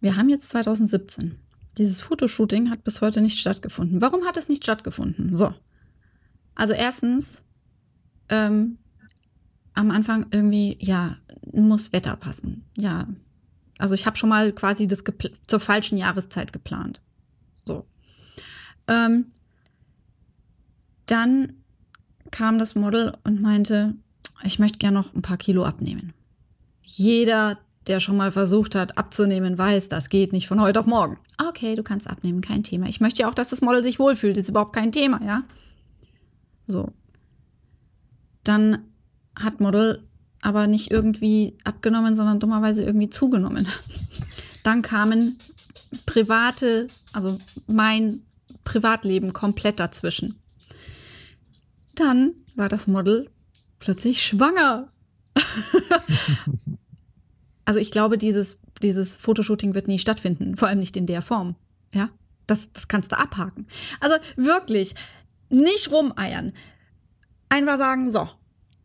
Wir haben jetzt 2017. Dieses Fotoshooting hat bis heute nicht stattgefunden. Warum hat es nicht stattgefunden? So. Also erstens, ähm, am Anfang irgendwie, ja, muss Wetter passen. Ja. Also ich habe schon mal quasi das zur falschen Jahreszeit geplant. So. Ähm, dann kam das Model und meinte, ich möchte gerne noch ein paar Kilo abnehmen. Jeder, der schon mal versucht hat, abzunehmen, weiß, das geht nicht von heute auf morgen. Okay, du kannst abnehmen, kein Thema. Ich möchte ja auch, dass das Model sich wohlfühlt, ist überhaupt kein Thema, ja? So. Dann hat Model aber nicht irgendwie abgenommen, sondern dummerweise irgendwie zugenommen. Dann kamen private, also mein Privatleben komplett dazwischen. Dann war das Model plötzlich schwanger. also ich glaube, dieses, dieses Fotoshooting wird nie stattfinden, vor allem nicht in der Form. Ja, das, das kannst du abhaken. Also wirklich, nicht rumeiern. Einfach sagen, so,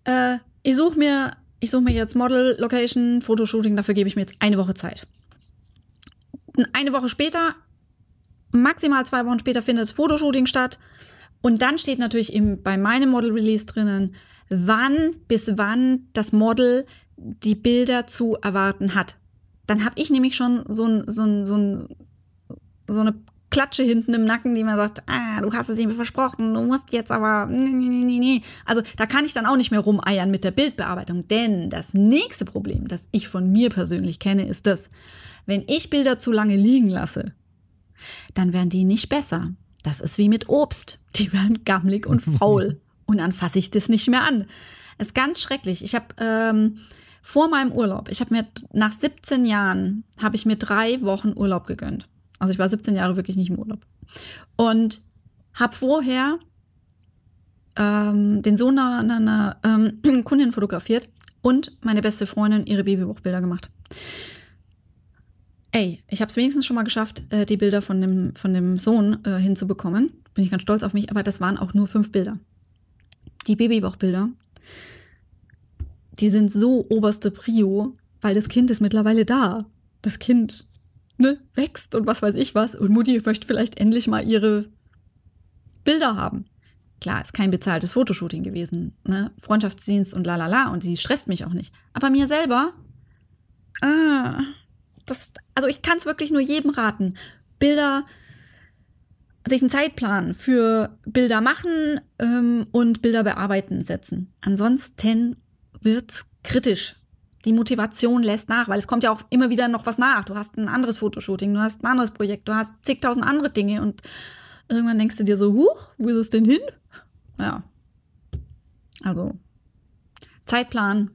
äh, ich suche mir, ich suche mir jetzt Model, Location, Fotoshooting, dafür gebe ich mir jetzt eine Woche Zeit. Eine Woche später, maximal zwei Wochen später findet das Fotoshooting statt. Und dann steht natürlich im, bei meinem Model Release drinnen, wann bis wann das Model die Bilder zu erwarten hat. Dann habe ich nämlich schon so, ein, so, ein, so, ein, so eine Klatsche hinten im Nacken, die mir sagt, ah, du hast es ihm versprochen, du musst jetzt aber, nee, nee, nee, nee. Also da kann ich dann auch nicht mehr rumeiern mit der Bildbearbeitung, denn das nächste Problem, das ich von mir persönlich kenne, ist das, wenn ich Bilder zu lange liegen lasse, dann werden die nicht besser. Das ist wie mit Obst. Die werden gammelig und faul. und dann fasse ich das nicht mehr an. Das ist ganz schrecklich. Ich habe ähm, vor meinem Urlaub, ich habe mir nach 17 Jahren, habe ich mir drei Wochen Urlaub gegönnt. Also ich war 17 Jahre wirklich nicht im Urlaub. Und habe vorher ähm, den Sohn einer, einer ähm, Kundin fotografiert und meine beste Freundin ihre Babybuchbilder gemacht. Ey, ich habe es wenigstens schon mal geschafft, äh, die Bilder von dem, von dem Sohn äh, hinzubekommen. Bin ich ganz stolz auf mich, aber das waren auch nur fünf Bilder. Die Babybauchbilder, die sind so oberste Prio, weil das Kind ist mittlerweile da. Das Kind ne, wächst und was weiß ich was. Und Mutti möchte vielleicht endlich mal ihre Bilder haben. Klar, ist kein bezahltes Fotoshooting gewesen, ne? Freundschaftsdienst und la la la und sie stresst mich auch nicht. Aber mir selber, ah, das, also ich kann es wirklich nur jedem raten. Bilder, sich einen Zeitplan für Bilder machen ähm, und Bilder bearbeiten setzen. Ansonsten wird's kritisch. Die Motivation lässt nach, weil es kommt ja auch immer wieder noch was nach. Du hast ein anderes Fotoshooting, du hast ein anderes Projekt, du hast zigtausend andere Dinge und irgendwann denkst du dir so, huch, wo ist es denn hin? Ja. Also Zeitplan,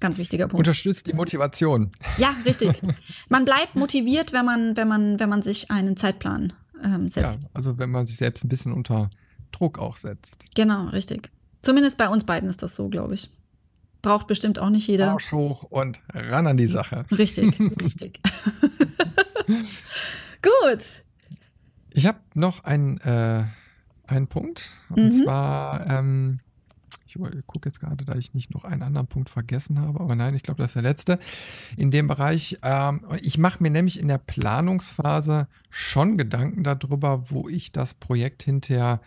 Ganz wichtiger Punkt. Unterstützt die Motivation. Ja, richtig. Man bleibt motiviert, wenn man, wenn man, wenn man sich einen Zeitplan ähm, setzt. Ja, also wenn man sich selbst ein bisschen unter Druck auch setzt. Genau, richtig. Zumindest bei uns beiden ist das so, glaube ich. Braucht bestimmt auch nicht jeder. Arsch hoch und ran an die Sache. Richtig, richtig. Gut. Ich habe noch einen, äh, einen Punkt. Und mhm. zwar ähm, ich gucke jetzt gerade, da ich nicht noch einen anderen Punkt vergessen habe, aber nein, ich glaube, das ist der letzte in dem Bereich. Ähm, ich mache mir nämlich in der Planungsphase schon Gedanken darüber, wo ich das Projekt hinterher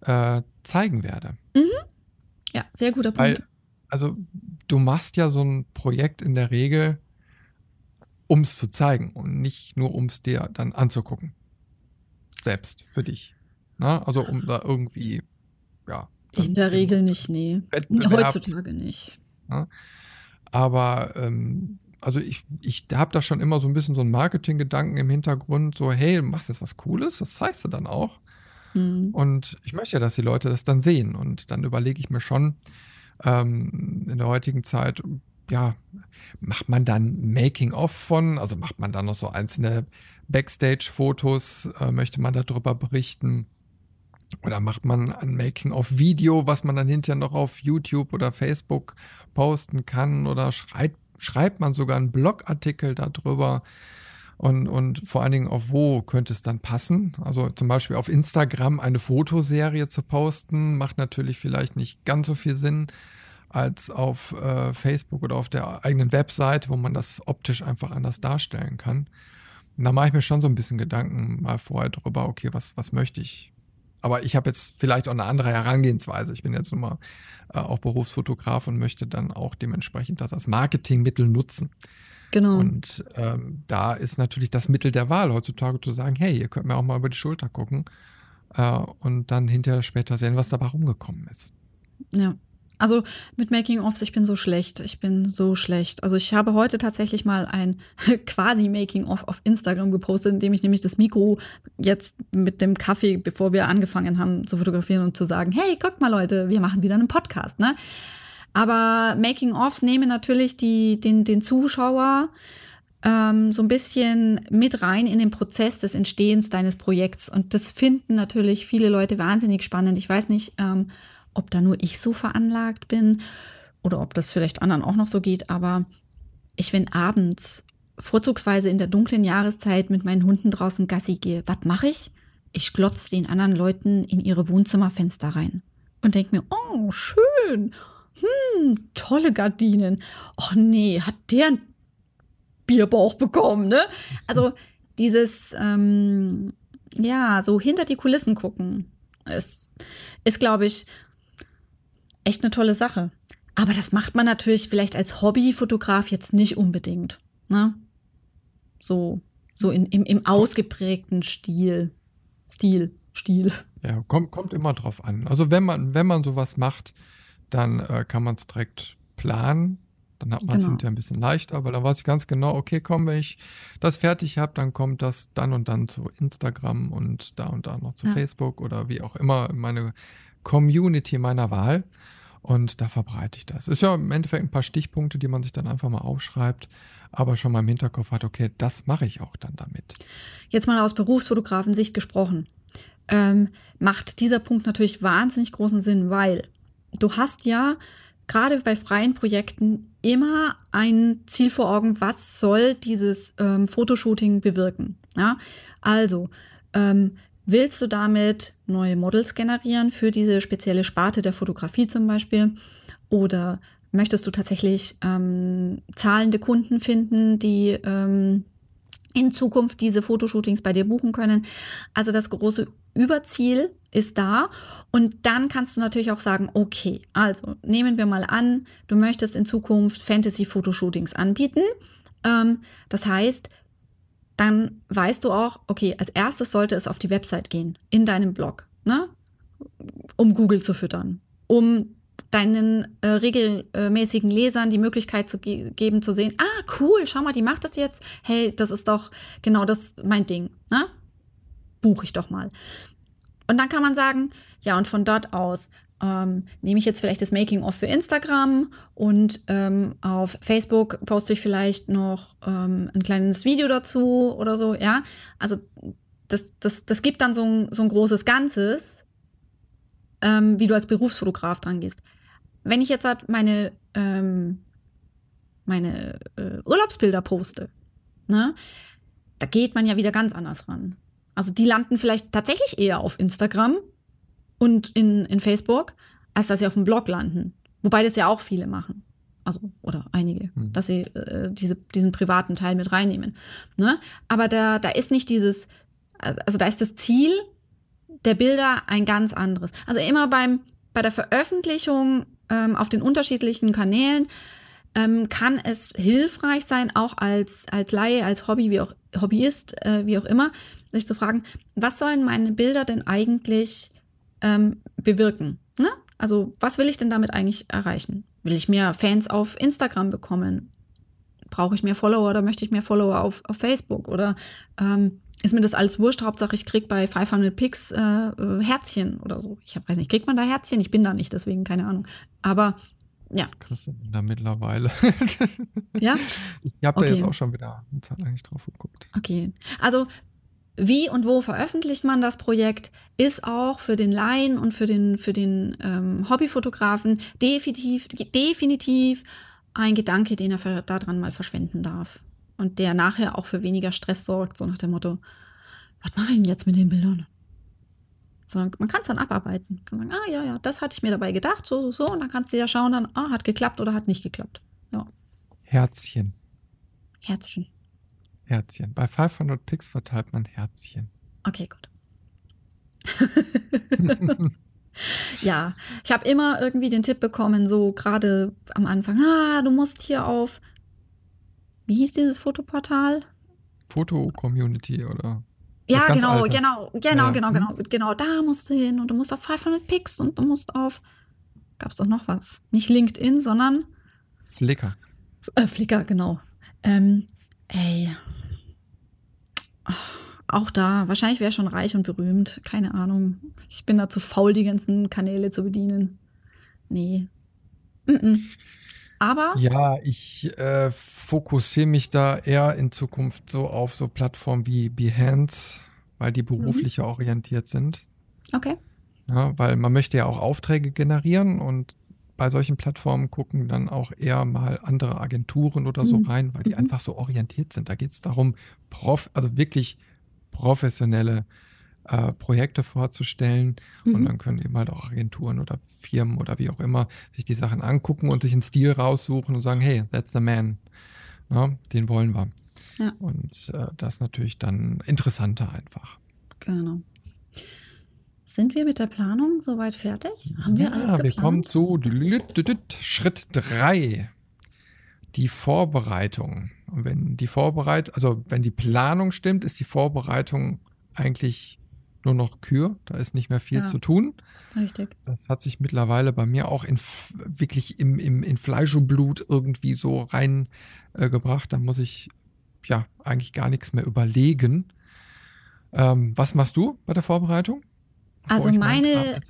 äh, zeigen werde. Mhm. Ja, sehr guter Punkt. Weil, also du machst ja so ein Projekt in der Regel, um es zu zeigen und nicht nur um es dir dann anzugucken. Selbst für dich. Na, ne? also um da irgendwie, ja, in der Regel nicht, nee. Wettbewerb, Heutzutage nicht. Ja. Aber ähm, also ich, ich habe da schon immer so ein bisschen so einen Marketing-Gedanken im Hintergrund, so, hey, du machst jetzt was Cooles, das zeigst du dann auch. Mhm. Und ich möchte ja, dass die Leute das dann sehen. Und dann überlege ich mir schon, ähm, in der heutigen Zeit, ja, macht man dann Making-of von, also macht man dann noch so einzelne Backstage-Fotos, äh, möchte man darüber berichten. Oder macht man ein Making-of-Video, was man dann hinterher noch auf YouTube oder Facebook posten kann? Oder schreibt, schreibt man sogar einen Blogartikel darüber? Und, und vor allen Dingen auf wo könnte es dann passen? Also zum Beispiel auf Instagram eine Fotoserie zu posten, macht natürlich vielleicht nicht ganz so viel Sinn als auf äh, Facebook oder auf der eigenen Website, wo man das optisch einfach anders darstellen kann. Und da mache ich mir schon so ein bisschen Gedanken mal vorher drüber, okay, was, was möchte ich aber ich habe jetzt vielleicht auch eine andere Herangehensweise. Ich bin jetzt nun mal äh, auch Berufsfotograf und möchte dann auch dementsprechend das als Marketingmittel nutzen. Genau. Und ähm, da ist natürlich das Mittel der Wahl heutzutage zu sagen, hey, ihr könnt mir auch mal über die Schulter gucken äh, und dann hinterher später sehen, was dabei rumgekommen ist. Ja. Also mit Making-ofs, ich bin so schlecht. Ich bin so schlecht. Also ich habe heute tatsächlich mal ein quasi Making-of auf Instagram gepostet, indem ich nämlich das Mikro jetzt mit dem Kaffee, bevor wir angefangen haben zu fotografieren und zu sagen, hey, guckt mal Leute, wir machen wieder einen Podcast, ne? Aber Making-ofs nehmen natürlich die, den, den Zuschauer ähm, so ein bisschen mit rein in den Prozess des Entstehens deines Projekts. Und das finden natürlich viele Leute wahnsinnig spannend. Ich weiß nicht, ähm, ob da nur ich so veranlagt bin oder ob das vielleicht anderen auch noch so geht, aber ich, wenn abends, vorzugsweise in der dunklen Jahreszeit, mit meinen Hunden draußen Gassi gehe, was mache ich? Ich glotze den anderen Leuten in ihre Wohnzimmerfenster rein und denke mir, oh, schön, hm, tolle Gardinen. Och nee, hat der einen Bierbauch bekommen, ne? Also dieses, ähm, ja, so hinter die Kulissen gucken, ist, ist glaube ich, echt eine tolle Sache. Aber das macht man natürlich vielleicht als Hobbyfotograf jetzt nicht unbedingt. Ne? So, so in, im, im ausgeprägten Stil. Stil, Stil. Ja, kommt, kommt immer drauf an. Also wenn man, wenn man sowas macht, dann äh, kann man es direkt planen. Dann hat man es genau. hinterher ein bisschen leichter, weil dann weiß ich ganz genau, okay, komm, wenn ich das fertig habe, dann kommt das dann und dann zu Instagram und da und da noch zu ja. Facebook oder wie auch immer meine Community meiner Wahl. Und da verbreite ich das. Ist ja im Endeffekt ein paar Stichpunkte, die man sich dann einfach mal aufschreibt, aber schon mal im Hinterkopf hat, okay, das mache ich auch dann damit. Jetzt mal aus Berufsfotografensicht gesprochen. Ähm, macht dieser Punkt natürlich wahnsinnig großen Sinn, weil du hast ja gerade bei freien Projekten immer ein Ziel vor Augen, was soll dieses ähm, Fotoshooting bewirken. Ja? Also, ähm, willst du damit neue Models generieren für diese spezielle Sparte der Fotografie zum Beispiel? Oder möchtest du tatsächlich ähm, zahlende Kunden finden, die ähm, in Zukunft diese Fotoshootings bei dir buchen können. Also das große Überziel ist da. Und dann kannst du natürlich auch sagen, okay, also nehmen wir mal an, du möchtest in Zukunft Fantasy-Fotoshootings anbieten. Ähm, das heißt, dann weißt du auch, okay, als erstes sollte es auf die Website gehen, in deinem Blog, ne? um Google zu füttern, um deinen äh, regelmäßigen Lesern die Möglichkeit zu ge geben, zu sehen, ah, cool, schau mal, die macht das jetzt. Hey, das ist doch genau das mein Ding. Ne? Buche ich doch mal. Und dann kann man sagen, ja, und von dort aus ähm, nehme ich jetzt vielleicht das Making-of für Instagram und ähm, auf Facebook poste ich vielleicht noch ähm, ein kleines Video dazu oder so, ja. Also das, das, das gibt dann so ein, so ein großes Ganzes, ähm, wie du als Berufsfotograf dran gehst. Wenn ich jetzt halt meine, ähm, meine äh, Urlaubsbilder poste, ne, da geht man ja wieder ganz anders ran. Also die landen vielleicht tatsächlich eher auf Instagram und in, in Facebook, als dass sie auf dem Blog landen. Wobei das ja auch viele machen. Also, oder einige, mhm. dass sie äh, diese, diesen privaten Teil mit reinnehmen. Ne? Aber da, da ist nicht dieses, also da ist das Ziel der Bilder ein ganz anderes. Also immer beim, bei der Veröffentlichung ähm, auf den unterschiedlichen Kanälen ähm, kann es hilfreich sein, auch als, als Laie, als Hobby, wie auch Hobbyist, äh, wie auch immer, sich zu fragen, was sollen meine Bilder denn eigentlich ähm, bewirken? Ne? Also, was will ich denn damit eigentlich erreichen? Will ich mehr Fans auf Instagram bekommen? Brauche ich mehr Follower oder möchte ich mehr Follower auf, auf Facebook? Oder ähm, ist mir das alles wurscht. Hauptsache, ich krieg bei 500 Picks äh, äh, Herzchen oder so. Ich hab, weiß nicht, kriegt man da Herzchen? Ich bin da nicht, deswegen keine Ahnung. Aber ja. Kriegst du da mittlerweile? ja? Ich habe okay. da jetzt auch schon wieder eine Zeit lang nicht drauf geguckt. Okay. Also, wie und wo veröffentlicht man das Projekt, ist auch für den Laien und für den, für den ähm, Hobbyfotografen definitiv, definitiv ein Gedanke, den er daran mal verschwenden darf und der nachher auch für weniger Stress sorgt, so nach dem Motto, was mache ich denn jetzt mit den Bildern? Sondern man kann es dann abarbeiten. Man kann sagen, ah ja, ja, das hatte ich mir dabei gedacht, so, so, so. Und dann kannst du ja schauen, dann, ah, hat geklappt oder hat nicht geklappt. Ja. Herzchen. Herzchen. Herzchen. Bei 500 Picks verteilt man Herzchen. Okay, gut. ja, ich habe immer irgendwie den Tipp bekommen, so gerade am Anfang, ah, du musst hier auf wie hieß dieses Fotoportal? Foto-Community oder? Ja, genau, genau, genau, ja. genau, genau, genau. Da musst du hin und du musst auf 500 Picks und du musst auf. Gab es doch noch was? Nicht LinkedIn, sondern. Flickr. Äh, Flickr, genau. Ähm, ey. Auch da, wahrscheinlich wäre schon reich und berühmt. Keine Ahnung. Ich bin da zu faul, die ganzen Kanäle zu bedienen. Nee. Mm -mm. Aber. Ja, ich äh, fokussiere mich da eher in Zukunft so auf so Plattformen wie Behance, weil die beruflicher mhm. orientiert sind. Okay. Ja, weil man möchte ja auch Aufträge generieren und bei solchen Plattformen gucken dann auch eher mal andere Agenturen oder so mhm. rein, weil die mhm. einfach so orientiert sind. Da geht es darum, prof also wirklich professionelle äh, Projekte vorzustellen. Mhm. Und dann können eben halt auch Agenturen oder Firmen oder wie auch immer sich die Sachen angucken und sich einen Stil raussuchen und sagen, hey, that's the man. Ja, den wollen wir. Ja. Und äh, das ist natürlich dann interessanter einfach. Genau. Sind wir mit der Planung soweit fertig? Haben wir ja, alles geplant? wir kommen zu Schritt 3. Die Vorbereitung. Und wenn die Vorbereitung, also wenn die Planung stimmt, ist die Vorbereitung eigentlich nur noch Kür, da ist nicht mehr viel ja, zu tun. Richtig. Das hat sich mittlerweile bei mir auch in, wirklich im, im, in Fleisch und Blut irgendwie so reingebracht. Äh, da muss ich ja eigentlich gar nichts mehr überlegen. Ähm, was machst du bei der Vorbereitung? Also meine,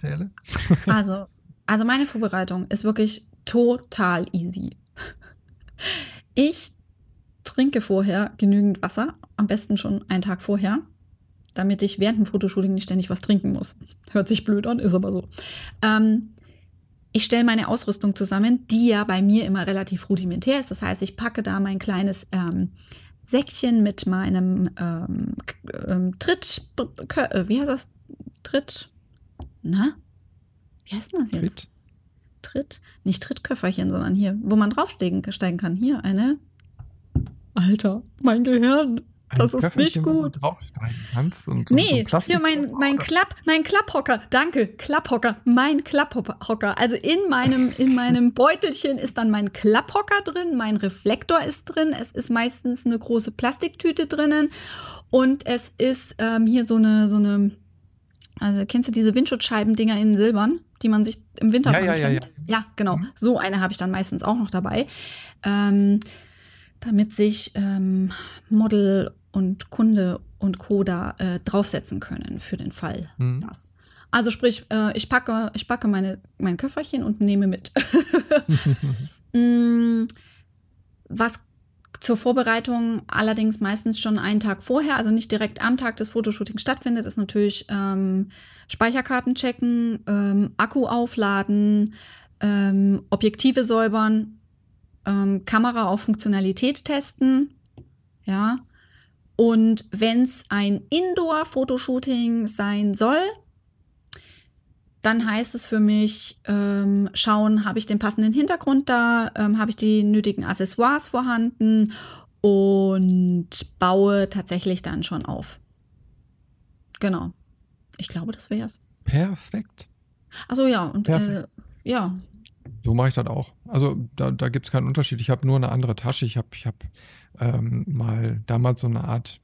also, also meine Vorbereitung ist wirklich total easy. Ich trinke vorher genügend Wasser, am besten schon einen Tag vorher damit ich während dem Fotoshooting nicht ständig was trinken muss. Hört sich blöd an, ist aber so. Ähm, ich stelle meine Ausrüstung zusammen, die ja bei mir immer relativ rudimentär ist. Das heißt, ich packe da mein kleines ähm, Säckchen mit meinem ähm, ähm, Tritt, äh, wie heißt das? Tritt, na? Wie heißt denn das jetzt? Tritt. Tritt, nicht Trittköfferchen, sondern hier, wo man draufsteigen kann. Hier eine. Alter, mein Gehirn. Das ist nicht gut. draufsteigen kannst und so, nee, so hier mein, mein Klapp, mein Klapphocker. Danke, Klapphocker, mein Klapphocker. Also in meinem, in meinem Beutelchen ist dann mein Klapphocker drin, mein Reflektor ist drin, es ist meistens eine große Plastiktüte drinnen und es ist ähm, hier so eine, so eine, also kennst du diese Windschutzscheiben-Dinger in Silbern, die man sich im Winter ja, ja, ja, ja, ja, genau. Mhm. So eine habe ich dann meistens auch noch dabei. Ähm, damit sich ähm, Model und Kunde und Co. da äh, draufsetzen können für den Fall. Mhm. Das. Also sprich, äh, ich packe, ich packe meine, mein Köfferchen und nehme mit. mm, was zur Vorbereitung allerdings meistens schon einen Tag vorher, also nicht direkt am Tag des Fotoshootings stattfindet, ist natürlich ähm, Speicherkarten checken, ähm, Akku aufladen, ähm, Objektive säubern, ähm, Kamera auf Funktionalität testen, ja, und wenn es ein Indoor-Fotoshooting sein soll, dann heißt es für mich, ähm, schauen, habe ich den passenden Hintergrund da, ähm, habe ich die nötigen Accessoires vorhanden und baue tatsächlich dann schon auf. Genau. Ich glaube, das wäre es. Perfekt. Also ja, und äh, ja. So mache ich das auch. Also da, da gibt es keinen Unterschied. Ich habe nur eine andere Tasche. Ich habe ich hab ähm, mal damals so eine Art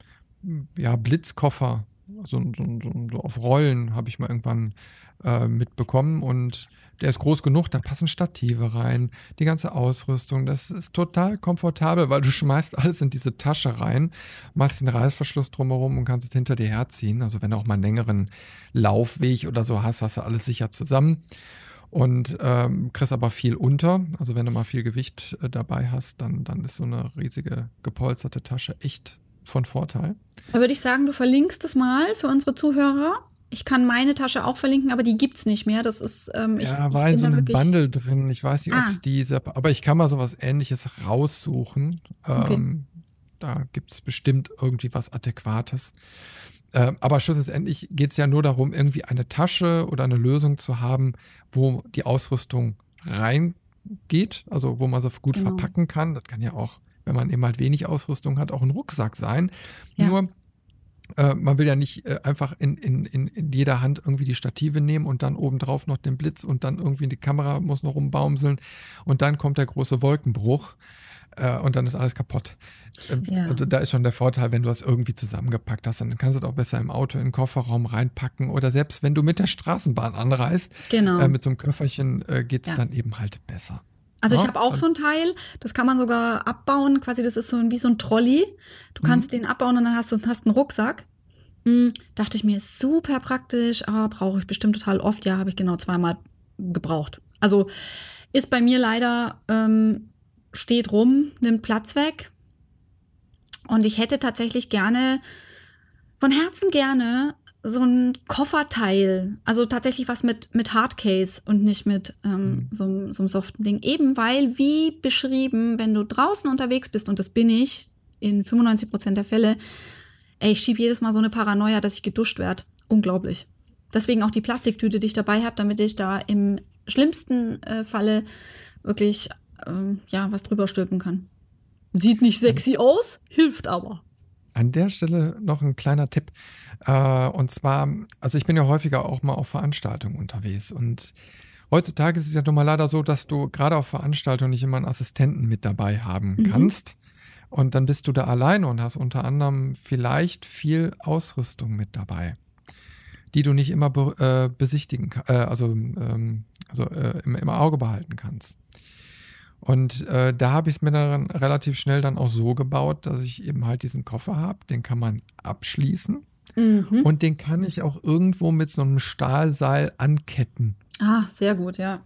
ja, Blitzkoffer, so, so, so, so auf Rollen habe ich mal irgendwann äh, mitbekommen und der ist groß genug, da passen Stative rein, die ganze Ausrüstung, das ist total komfortabel, weil du schmeißt alles in diese Tasche rein, machst den Reißverschluss drumherum und kannst es hinter dir herziehen. Also wenn du auch mal einen längeren Laufweg oder so hast, hast du alles sicher zusammen und ähm, kriegst aber viel unter. Also wenn du mal viel Gewicht äh, dabei hast, dann, dann ist so eine riesige gepolsterte Tasche echt von Vorteil. Da würde ich sagen, du verlinkst es mal für unsere Zuhörer. Ich kann meine Tasche auch verlinken, aber die gibt es nicht mehr. Das ist. Ähm, ich, ja, war in so einem Bundle drin. Ich weiß nicht, ah. ob es diese. Aber ich kann mal sowas ähnliches raussuchen. Okay. Ähm, da gibt es bestimmt irgendwie was Adäquates. Äh, aber schlussendlich geht es ja nur darum, irgendwie eine Tasche oder eine Lösung zu haben, wo die Ausrüstung reingeht, also wo man sie gut genau. verpacken kann. Das kann ja auch, wenn man eben halt wenig Ausrüstung hat, auch ein Rucksack sein. Ja. Nur äh, man will ja nicht äh, einfach in, in, in, jeder Hand irgendwie die Stative nehmen und dann obendrauf noch den Blitz und dann irgendwie die Kamera muss noch rumbaumseln und dann kommt der große Wolkenbruch äh, und dann ist alles kaputt. Ähm, ja. Also da ist schon der Vorteil, wenn du das irgendwie zusammengepackt hast, dann kannst du das auch besser im Auto in den Kofferraum reinpacken oder selbst wenn du mit der Straßenbahn anreist, genau. äh, mit so einem Köfferchen äh, geht es ja. dann eben halt besser. Also ich habe auch so ein Teil, das kann man sogar abbauen, quasi das ist so wie so ein Trolley. Du kannst mhm. den abbauen und dann hast du hast einen Rucksack. Hm, dachte ich mir, ist super praktisch, ah, brauche ich bestimmt total oft. Ja, habe ich genau zweimal gebraucht. Also ist bei mir leider ähm, steht rum, nimmt Platz weg. Und ich hätte tatsächlich gerne, von Herzen gerne, so ein Kofferteil. Also tatsächlich was mit, mit Hardcase und nicht mit ähm, mhm. so, so einem soften Ding. Eben weil, wie beschrieben, wenn du draußen unterwegs bist, und das bin ich in 95 Prozent der Fälle, ey, ich schiebe jedes Mal so eine Paranoia, dass ich geduscht werde. Unglaublich. Deswegen auch die Plastiktüte, die ich dabei habe, damit ich da im schlimmsten äh, Falle wirklich ähm, ja, was drüber stülpen kann. Sieht nicht sexy aus, hilft aber. An der Stelle noch ein kleiner Tipp. Äh, und zwar, also ich bin ja häufiger auch mal auf Veranstaltungen unterwegs und heutzutage ist es ja nun mal leider so, dass du gerade auf Veranstaltungen nicht immer einen Assistenten mit dabei haben mhm. kannst. Und dann bist du da alleine und hast unter anderem vielleicht viel Ausrüstung mit dabei, die du nicht immer be äh, besichtigen, äh, also, ähm, also äh, im, im Auge behalten kannst. Und äh, da habe ich es mir dann relativ schnell dann auch so gebaut, dass ich eben halt diesen Koffer habe, den kann man abschließen mhm. und den kann ich auch irgendwo mit so einem Stahlseil anketten. Ah, sehr gut, ja.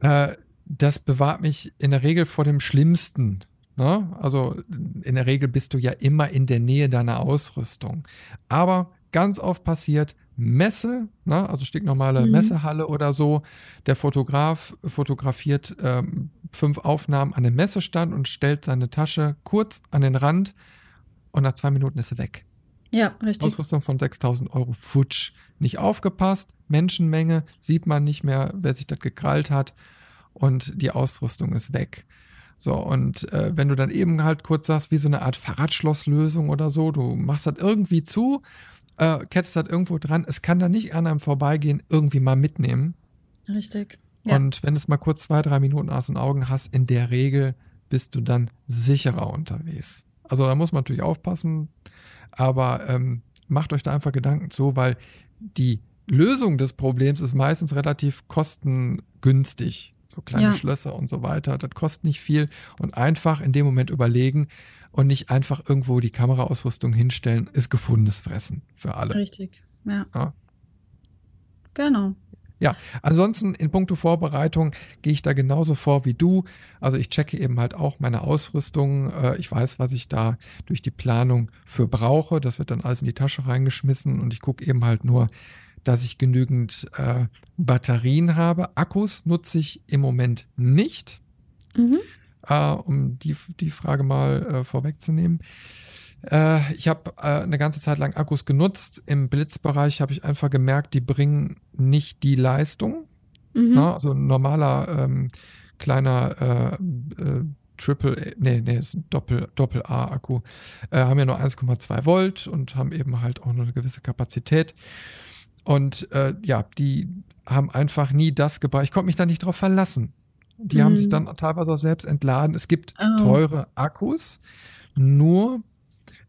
Äh, das bewahrt mich in der Regel vor dem Schlimmsten. Ne? Also in der Regel bist du ja immer in der Nähe deiner Ausrüstung. Aber ganz oft passiert, Messe, ne, also stinknormale mhm. Messehalle oder so. Der Fotograf fotografiert ähm, fünf Aufnahmen an dem Messestand und stellt seine Tasche kurz an den Rand und nach zwei Minuten ist sie weg. Ja, richtig. Ausrüstung von 6000 Euro futsch. Nicht aufgepasst, Menschenmenge, sieht man nicht mehr, wer sich das gekrallt hat und die Ausrüstung ist weg. So, und äh, wenn du dann eben halt kurz sagst, wie so eine Art Fahrradschlosslösung oder so, du machst das irgendwie zu, äh, kettest das irgendwo dran, es kann da nicht an einem vorbeigehen, irgendwie mal mitnehmen. Richtig. Ja. Und wenn du es mal kurz zwei, drei Minuten aus den Augen hast, in der Regel bist du dann sicherer unterwegs. Also da muss man natürlich aufpassen, aber ähm, macht euch da einfach Gedanken zu, weil die Lösung des Problems ist meistens relativ kostengünstig. So kleine ja. Schlösser und so weiter. Das kostet nicht viel und einfach in dem Moment überlegen und nicht einfach irgendwo die Kameraausrüstung hinstellen, ist gefundenes Fressen für alle. Richtig, ja. ja. Genau. Ja, ansonsten in puncto Vorbereitung gehe ich da genauso vor wie du. Also ich checke eben halt auch meine Ausrüstung. Äh, ich weiß, was ich da durch die Planung für brauche. Das wird dann alles in die Tasche reingeschmissen und ich gucke eben halt nur, dass ich genügend äh, Batterien habe. Akkus nutze ich im Moment nicht, mhm. äh, um die, die Frage mal äh, vorwegzunehmen. Äh, ich habe äh, eine ganze Zeit lang Akkus genutzt. Im Blitzbereich habe ich einfach gemerkt, die bringen nicht die Leistung. Mhm. Na, also ein normaler ähm, kleiner äh, Triple, nee, nee, ist ein Doppel, Doppel A Akku, äh, haben ja nur 1,2 Volt und haben eben halt auch nur eine gewisse Kapazität. Und äh, ja, die haben einfach nie das gebracht. Ich konnte mich da nicht drauf verlassen. Die mhm. haben sich dann teilweise auch selbst entladen. Es gibt oh. teure Akkus, nur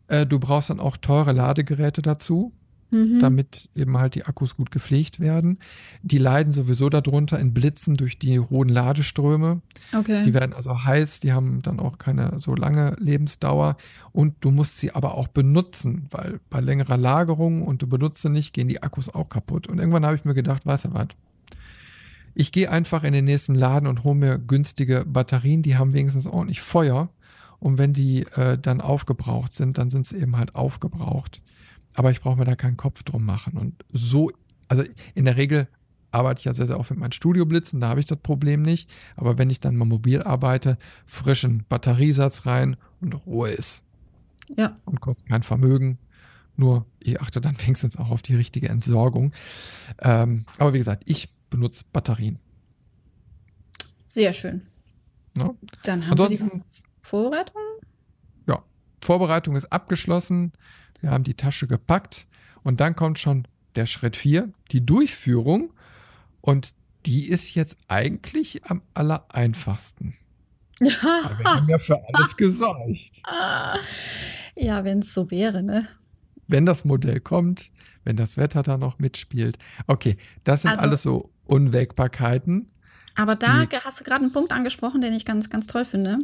äh, du brauchst dann auch teure Ladegeräte dazu, mhm. damit eben halt die Akkus gut gepflegt werden. Die leiden sowieso darunter in Blitzen durch die hohen Ladeströme. Okay. Die werden also heiß, die haben dann auch keine so lange Lebensdauer und du musst sie aber auch benutzen, weil bei längerer Lagerung und du benutzt sie nicht, gehen die Akkus auch kaputt. Und irgendwann habe ich mir gedacht, weißt du was? Ich gehe einfach in den nächsten Laden und hole mir günstige Batterien, die haben wenigstens ordentlich Feuer und wenn die äh, dann aufgebraucht sind, dann sind sie eben halt aufgebraucht. Aber ich brauche mir da keinen Kopf drum machen. Und so, also in der Regel arbeite ich ja sehr, sehr oft mit meinen Studioblitzen, da habe ich das Problem nicht. Aber wenn ich dann mal mobil arbeite, frischen Batteriesatz rein und Ruhe ist. Ja. Und kostet kein Vermögen. Nur ich achte dann wenigstens auch auf die richtige Entsorgung. Ähm, aber wie gesagt, ich benutze Batterien. Sehr schön. Ja. Dann haben Ansonsten, wir die Vorbereitung? Ja, Vorbereitung ist abgeschlossen. Wir haben die Tasche gepackt und dann kommt schon der Schritt 4, die Durchführung. Und die ist jetzt eigentlich am aller einfachsten. wir haben ja für alles gesorgt. Ja, wenn es so wäre, ne? Wenn das Modell kommt, wenn das Wetter da noch mitspielt. Okay, das sind also, alles so Unwägbarkeiten. Aber da die, hast du gerade einen Punkt angesprochen, den ich ganz, ganz toll finde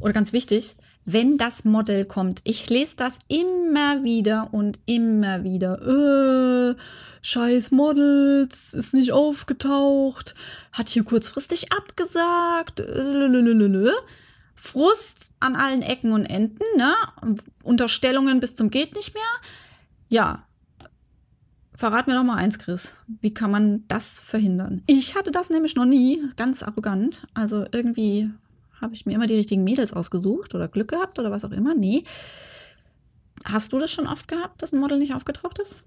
oder ganz wichtig. Wenn das Modell kommt, ich lese das immer wieder und immer wieder. Äh, scheiß Models, ist nicht aufgetaucht, hat hier kurzfristig abgesagt. Äh, Frust an allen Ecken und Enden, ne? Unterstellungen bis zum geht nicht mehr. Ja, Verrat mir doch mal eins, Chris. Wie kann man das verhindern? Ich hatte das nämlich noch nie, ganz arrogant. Also irgendwie habe ich mir immer die richtigen Mädels ausgesucht oder Glück gehabt oder was auch immer. Nee. Hast du das schon oft gehabt, dass ein Model nicht aufgetaucht ist?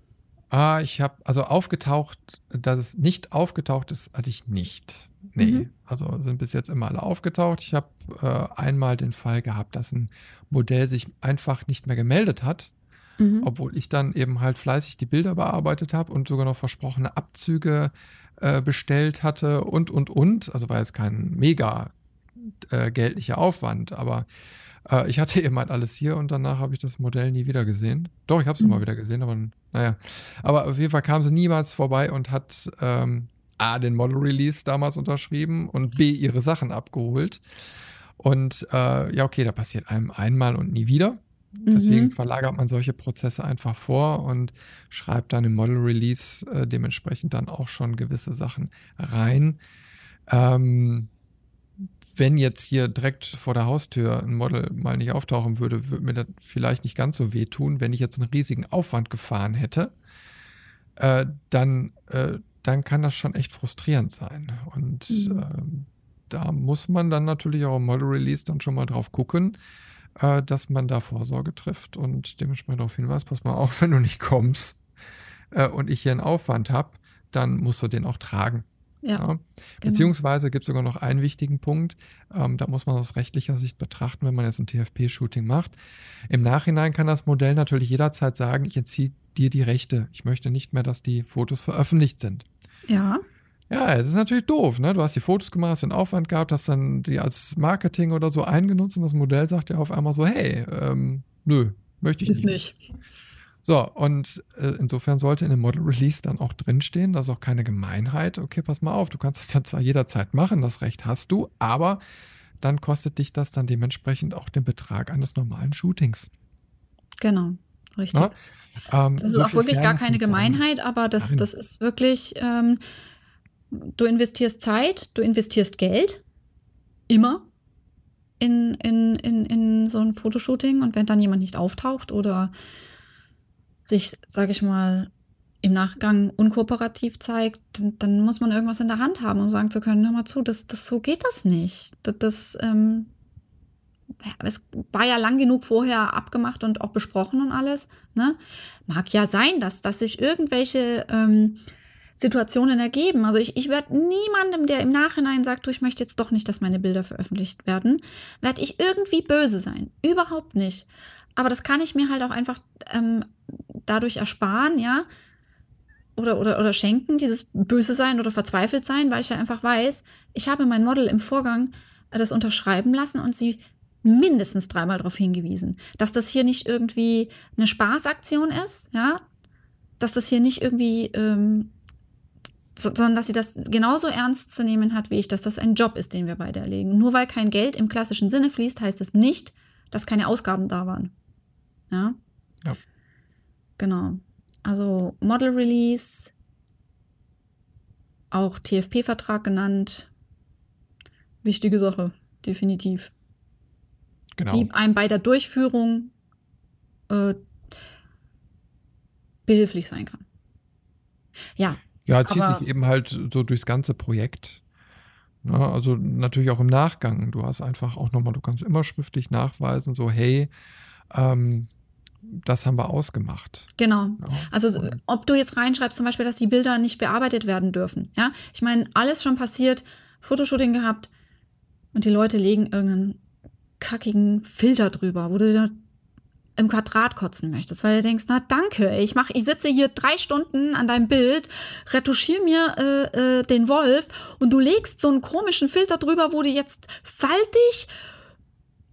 Ah, ich habe, also aufgetaucht, dass es nicht aufgetaucht ist, hatte ich nicht. Nee, mhm. also sind bis jetzt immer alle aufgetaucht. Ich habe äh, einmal den Fall gehabt, dass ein Modell sich einfach nicht mehr gemeldet hat Mhm. Obwohl ich dann eben halt fleißig die Bilder bearbeitet habe und sogar noch versprochene Abzüge äh, bestellt hatte und, und, und. Also war jetzt kein mega äh, geldlicher Aufwand, aber äh, ich hatte eben halt alles hier und danach habe ich das Modell nie wieder gesehen. Doch, ich habe es mhm. mal wieder gesehen, aber naja. Aber auf jeden Fall kam sie niemals vorbei und hat ähm, A, den Model Release damals unterschrieben und B, ihre Sachen abgeholt. Und äh, ja, okay, da passiert einem einmal und nie wieder. Deswegen mhm. verlagert man solche Prozesse einfach vor und schreibt dann im Model Release äh, dementsprechend dann auch schon gewisse Sachen rein. Ähm, wenn jetzt hier direkt vor der Haustür ein Model mal nicht auftauchen würde, würde mir das vielleicht nicht ganz so wehtun. Wenn ich jetzt einen riesigen Aufwand gefahren hätte, äh, dann, äh, dann kann das schon echt frustrierend sein. Und mhm. äh, da muss man dann natürlich auch im Model Release dann schon mal drauf gucken, äh, dass man da Vorsorge trifft und dementsprechend darauf hinweist, pass mal auf, wenn du nicht kommst äh, und ich hier einen Aufwand habe, dann musst du den auch tragen. Ja, ja. Genau. Beziehungsweise gibt es sogar noch einen wichtigen Punkt, ähm, da muss man aus rechtlicher Sicht betrachten, wenn man jetzt ein TFP-Shooting macht. Im Nachhinein kann das Modell natürlich jederzeit sagen, ich entziehe dir die Rechte. Ich möchte nicht mehr, dass die Fotos veröffentlicht sind. Ja. Ja, es ist natürlich doof, ne? Du hast die Fotos gemacht, hast den Aufwand gehabt, hast dann die als Marketing oder so eingenutzt und das Modell sagt ja auf einmal so, hey, ähm, nö, möchte ich ist nicht. nicht. So, und äh, insofern sollte in dem Model Release dann auch drinstehen, das ist auch keine Gemeinheit. Okay, pass mal auf, du kannst das zwar jederzeit machen, das Recht hast du, aber dann kostet dich das dann dementsprechend auch den Betrag eines normalen Shootings. Genau, richtig. Ähm, das ist so auch wirklich gar keine Gemeinheit, aber das, das ist wirklich, ähm, du investierst Zeit, du investierst Geld, immer in, in, in, in so ein Fotoshooting und wenn dann jemand nicht auftaucht oder sich, sage ich mal, im Nachgang unkooperativ zeigt, dann, dann, muss man irgendwas in der Hand haben, um sagen zu können, hör mal zu, das, das, so geht das nicht. Das, das ähm, es war ja lang genug vorher abgemacht und auch besprochen und alles. Ne? Mag ja sein, dass, dass sich irgendwelche ähm, Situationen ergeben. Also ich, ich werde niemandem, der im Nachhinein sagt, du, ich möchte jetzt doch nicht, dass meine Bilder veröffentlicht werden, werde ich irgendwie böse sein. Überhaupt nicht. Aber das kann ich mir halt auch einfach ähm, dadurch ersparen, ja, oder, oder, oder schenken, dieses böse sein oder verzweifelt sein, weil ich ja einfach weiß, ich habe mein Model im Vorgang das unterschreiben lassen und sie mindestens dreimal darauf hingewiesen, dass das hier nicht irgendwie eine Spaßaktion ist, ja, dass das hier nicht irgendwie, ähm, sondern dass sie das genauso ernst zu nehmen hat wie ich, dass das ein Job ist, den wir beide erlegen. Nur weil kein Geld im klassischen Sinne fließt, heißt es das nicht, dass keine Ausgaben da waren. Ja. ja. Genau. Also Model Release, auch TFP-Vertrag genannt. Wichtige Sache, definitiv genau. die einem bei der Durchführung äh, behilflich sein kann. Ja. Ja, zieht sich eben halt so durchs ganze Projekt. Ja, ne? also natürlich auch im Nachgang. Du hast einfach auch nochmal, du kannst immer schriftlich nachweisen, so, hey, ähm, das haben wir ausgemacht. Genau. Ja. Also ob du jetzt reinschreibst, zum Beispiel, dass die Bilder nicht bearbeitet werden dürfen. Ja, ich meine, alles schon passiert, Fotoshooting gehabt und die Leute legen irgendeinen kackigen Filter drüber, wo du da im Quadrat kotzen möchtest, weil du denkst, na danke, ich mach, ich sitze hier drei Stunden an deinem Bild, retuschiere mir äh, äh, den Wolf und du legst so einen komischen Filter drüber, wo du jetzt faltig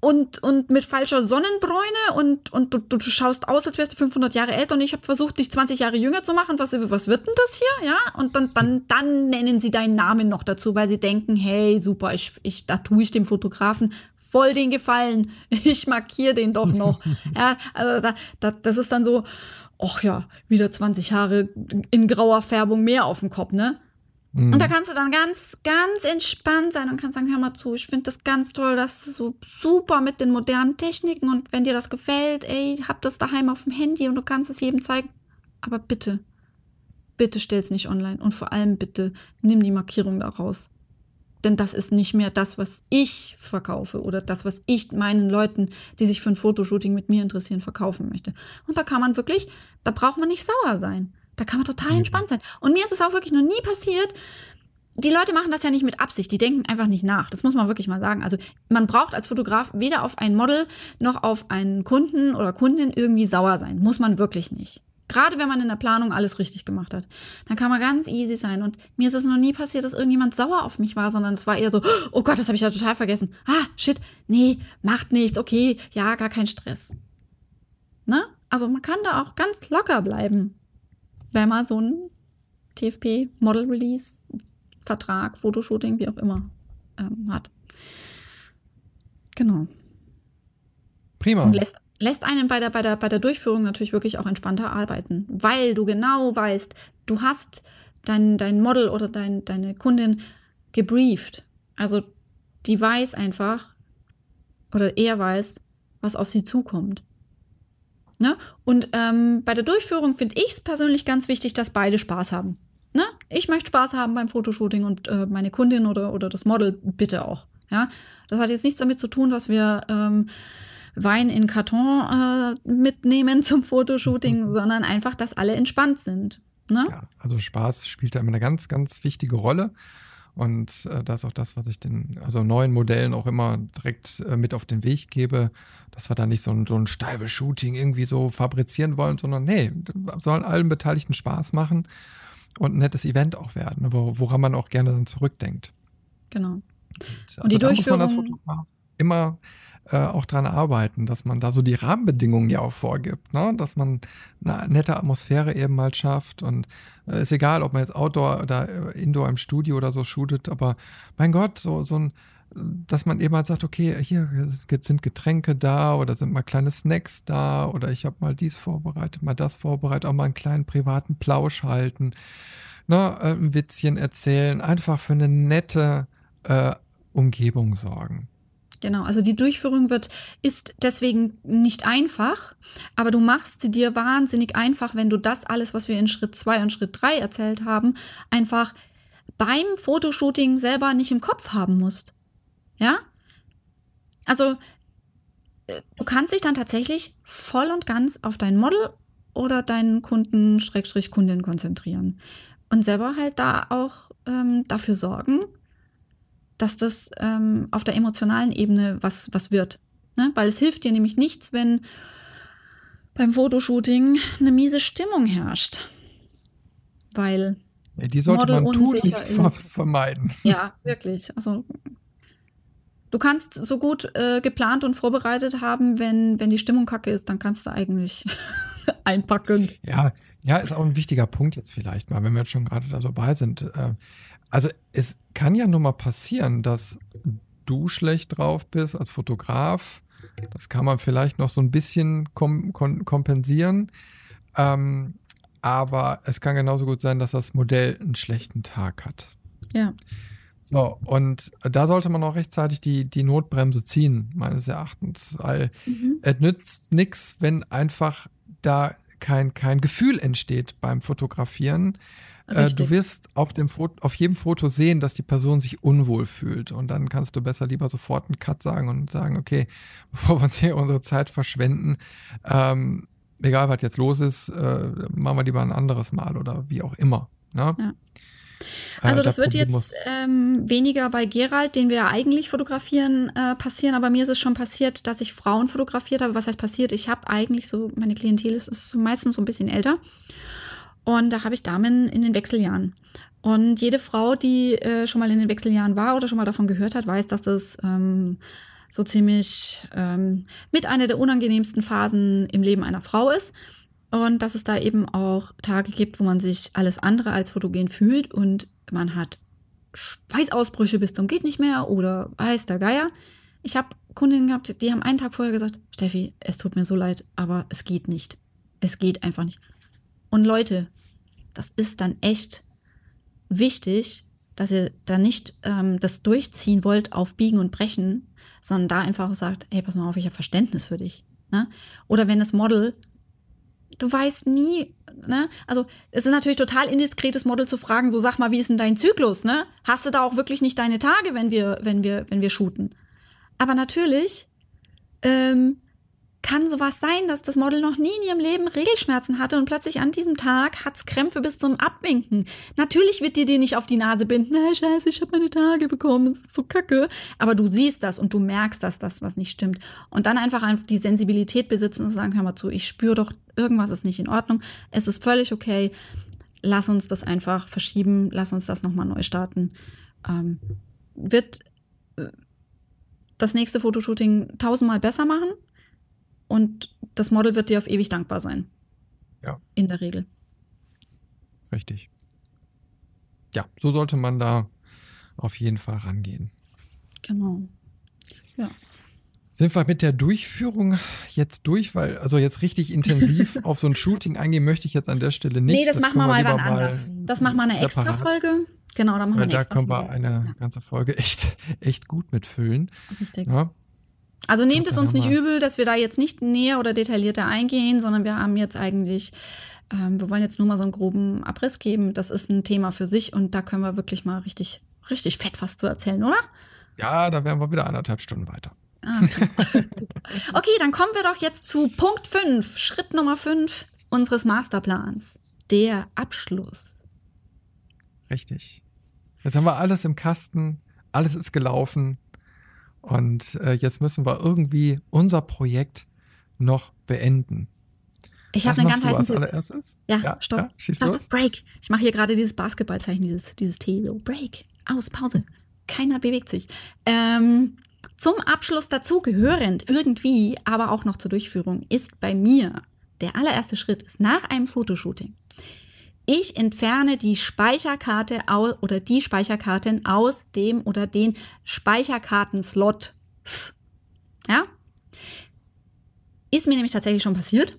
und, und mit falscher Sonnenbräune und, und du, du schaust aus, als wärst du 500 Jahre älter und ich habe versucht, dich 20 Jahre jünger zu machen. Was, was wird denn das hier? Ja, und dann, dann, dann nennen sie deinen Namen noch dazu, weil sie denken, hey, super, ich, ich, da tue ich dem Fotografen voll den Gefallen. Ich markiere den doch noch. ja, also da, da, das ist dann so, ach ja, wieder 20 Haare in grauer Färbung mehr auf dem Kopf, ne? Mhm. Und da kannst du dann ganz, ganz entspannt sein und kannst sagen, hör mal zu, ich finde das ganz toll, das ist so super mit den modernen Techniken und wenn dir das gefällt, ey, hab das daheim auf dem Handy und du kannst es jedem zeigen. Aber bitte, bitte stell's nicht online und vor allem bitte nimm die Markierung da raus. Denn das ist nicht mehr das, was ich verkaufe oder das, was ich meinen Leuten, die sich für ein Fotoshooting mit mir interessieren, verkaufen möchte. Und da kann man wirklich, da braucht man nicht sauer sein. Da kann man total mhm. entspannt sein. Und mir ist es auch wirklich noch nie passiert, die Leute machen das ja nicht mit Absicht, die denken einfach nicht nach. Das muss man wirklich mal sagen. Also man braucht als Fotograf weder auf ein Model noch auf einen Kunden oder Kundin irgendwie sauer sein. Muss man wirklich nicht. Gerade wenn man in der Planung alles richtig gemacht hat. Dann kann man ganz easy sein. Und mir ist es noch nie passiert, dass irgendjemand sauer auf mich war, sondern es war eher so, oh Gott, das habe ich ja total vergessen. Ah, shit, nee, macht nichts, okay, ja, gar kein Stress. Ne? Also man kann da auch ganz locker bleiben, wenn man so ein TFP, Model Release, Vertrag, Fotoshooting, wie auch immer, ähm, hat. Genau. Prima. Und lässt lässt einen bei der, bei, der, bei der Durchführung natürlich wirklich auch entspannter arbeiten, weil du genau weißt, du hast dein, dein Model oder dein, deine Kundin gebrieft. Also die weiß einfach, oder er weiß, was auf sie zukommt. Ne? Und ähm, bei der Durchführung finde ich es persönlich ganz wichtig, dass beide Spaß haben. Ne? Ich möchte Spaß haben beim Fotoshooting und äh, meine Kundin oder, oder das Model bitte auch. Ja? Das hat jetzt nichts damit zu tun, dass wir ähm, Wein in Karton äh, mitnehmen zum Fotoshooting, sondern einfach, dass alle entspannt sind. Ne? Ja, also Spaß spielt da immer eine ganz, ganz wichtige Rolle. Und äh, das ist auch das, was ich den also neuen Modellen auch immer direkt äh, mit auf den Weg gebe, dass wir da nicht so ein, so ein steifes Shooting irgendwie so fabrizieren wollen, sondern nee, sollen allen Beteiligten Spaß machen und ein nettes Event auch werden, wo, woran man auch gerne dann zurückdenkt. Genau. Und, also und die Durchführung muss man als Fotograf immer äh, auch dran arbeiten, dass man da so die Rahmenbedingungen ja auch vorgibt, ne? dass man eine nette Atmosphäre eben mal schafft und äh, ist egal, ob man jetzt Outdoor oder äh, Indoor im Studio oder so shootet, aber mein Gott, so, so ein dass man eben halt sagt, okay, hier sind Getränke da oder sind mal kleine Snacks da oder ich habe mal dies vorbereitet, mal das vorbereitet, auch mal einen kleinen privaten Plausch halten, ne, äh, ein Witzchen erzählen, einfach für eine nette äh, Umgebung sorgen. Genau, also die Durchführung wird, ist deswegen nicht einfach, aber du machst sie dir wahnsinnig einfach, wenn du das alles, was wir in Schritt 2 und Schritt 3 erzählt haben, einfach beim Fotoshooting selber nicht im Kopf haben musst. Ja? Also, äh, du kannst dich dann tatsächlich voll und ganz auf dein Model oder deinen Kunden, Schrägstrich Kundin konzentrieren. Und selber halt da auch ähm, dafür sorgen, dass das ähm, auf der emotionalen Ebene was, was wird. Ne? Weil es hilft dir nämlich nichts, wenn beim Fotoshooting eine miese Stimmung herrscht. Weil. Ja, die sollte Model man tunlichst ver vermeiden. Ja, wirklich. Also du kannst so gut äh, geplant und vorbereitet haben, wenn, wenn die Stimmung kacke ist, dann kannst du eigentlich einpacken. Ja, ja, ist auch ein wichtiger Punkt jetzt vielleicht mal, wenn wir jetzt schon gerade da so bei sind. Äh, also es kann ja nun mal passieren, dass du schlecht drauf bist als Fotograf. Das kann man vielleicht noch so ein bisschen kom kom kompensieren. Ähm, aber es kann genauso gut sein, dass das Modell einen schlechten Tag hat. Ja. So, und da sollte man auch rechtzeitig die, die Notbremse ziehen, meines Erachtens. Weil mhm. es nützt nichts, wenn einfach da kein, kein Gefühl entsteht beim Fotografieren. Äh, du wirst auf, dem Foto, auf jedem Foto sehen, dass die Person sich unwohl fühlt. Und dann kannst du besser lieber sofort einen Cut sagen und sagen, okay, bevor wir uns hier unsere Zeit verschwenden, ähm, egal was jetzt los ist, äh, machen wir lieber ein anderes Mal oder wie auch immer. Ne? Ja. Äh, also das wird jetzt ähm, weniger bei Gerald, den wir ja eigentlich fotografieren, äh, passieren, aber mir ist es schon passiert, dass ich Frauen fotografiert habe. Was heißt passiert? Ich habe eigentlich so, meine Klientel ist, ist meistens so ein bisschen älter. Und da habe ich Damen in den Wechseljahren. Und jede Frau, die äh, schon mal in den Wechseljahren war oder schon mal davon gehört hat, weiß, dass das ähm, so ziemlich ähm, mit einer der unangenehmsten Phasen im Leben einer Frau ist. Und dass es da eben auch Tage gibt, wo man sich alles andere als fotogen fühlt und man hat Schweißausbrüche bis zum geht nicht mehr oder weiß der Geier. Ich habe Kundinnen gehabt, die haben einen Tag vorher gesagt, Steffi, es tut mir so leid, aber es geht nicht. Es geht einfach nicht. Und Leute, das ist dann echt wichtig, dass ihr da nicht ähm, das durchziehen wollt auf Biegen und Brechen, sondern da einfach sagt, hey, pass mal auf, ich habe Verständnis für dich. Ne? Oder wenn das Model, du weißt nie, ne? Also es ist natürlich total indiskretes Model zu fragen, so sag mal, wie ist denn dein Zyklus, ne? Hast du da auch wirklich nicht deine Tage, wenn wir, wenn wir, wenn wir shooten? Aber natürlich ähm, kann sowas sein, dass das Model noch nie in ihrem Leben Regelschmerzen hatte und plötzlich an diesem Tag hat es Krämpfe bis zum Abwinken. Natürlich wird dir die nicht auf die Nase binden, hey, scheiße, ich habe meine Tage bekommen, das ist so kacke. Aber du siehst das und du merkst, dass das was nicht stimmt. Und dann einfach die Sensibilität besitzen und sagen, hör mal zu, ich spüre doch, irgendwas ist nicht in Ordnung, es ist völlig okay, lass uns das einfach verschieben, lass uns das nochmal neu starten. Ähm, wird äh, das nächste Fotoshooting tausendmal besser machen, und das Model wird dir auf ewig dankbar sein. Ja. In der Regel. Richtig. Ja, so sollte man da auf jeden Fall rangehen. Genau. Ja. Sind wir mit der Durchführung jetzt durch, weil also jetzt richtig intensiv auf so ein Shooting eingehen möchte ich jetzt an der Stelle nicht. Nee, das, das machen wir mal wann anders. Das machen wir eine extra Folge. Genau, da machen wir Da können wir eine ja. ganze Folge echt, echt gut mitfüllen. Richtig. Ja? Also nehmt es uns nicht übel, dass wir da jetzt nicht näher oder detaillierter eingehen, sondern wir haben jetzt eigentlich, ähm, wir wollen jetzt nur mal so einen groben Abriss geben. Das ist ein Thema für sich und da können wir wirklich mal richtig, richtig fett was zu erzählen, oder? Ja, da wären wir wieder anderthalb Stunden weiter. Ah, okay. okay, dann kommen wir doch jetzt zu Punkt 5, Schritt Nummer 5 unseres Masterplans, der Abschluss. Richtig. Jetzt haben wir alles im Kasten, alles ist gelaufen und äh, jetzt müssen wir irgendwie unser Projekt noch beenden. Ich habe einen ganz heißen Tipp. allererstes? Ja, ja stopp. Ja, schieß stopp. Los. Break. Ich mache hier gerade dieses Basketballzeichen, dieses, dieses T. So, Break. Aus, Pause. Keiner bewegt sich. Ähm, zum Abschluss dazu gehörend, irgendwie, aber auch noch zur Durchführung, ist bei mir der allererste Schritt ist nach einem Fotoshooting. Ich entferne die Speicherkarte oder die Speicherkarten aus dem oder den Speicherkartenslot. Ja? Ist mir nämlich tatsächlich schon passiert.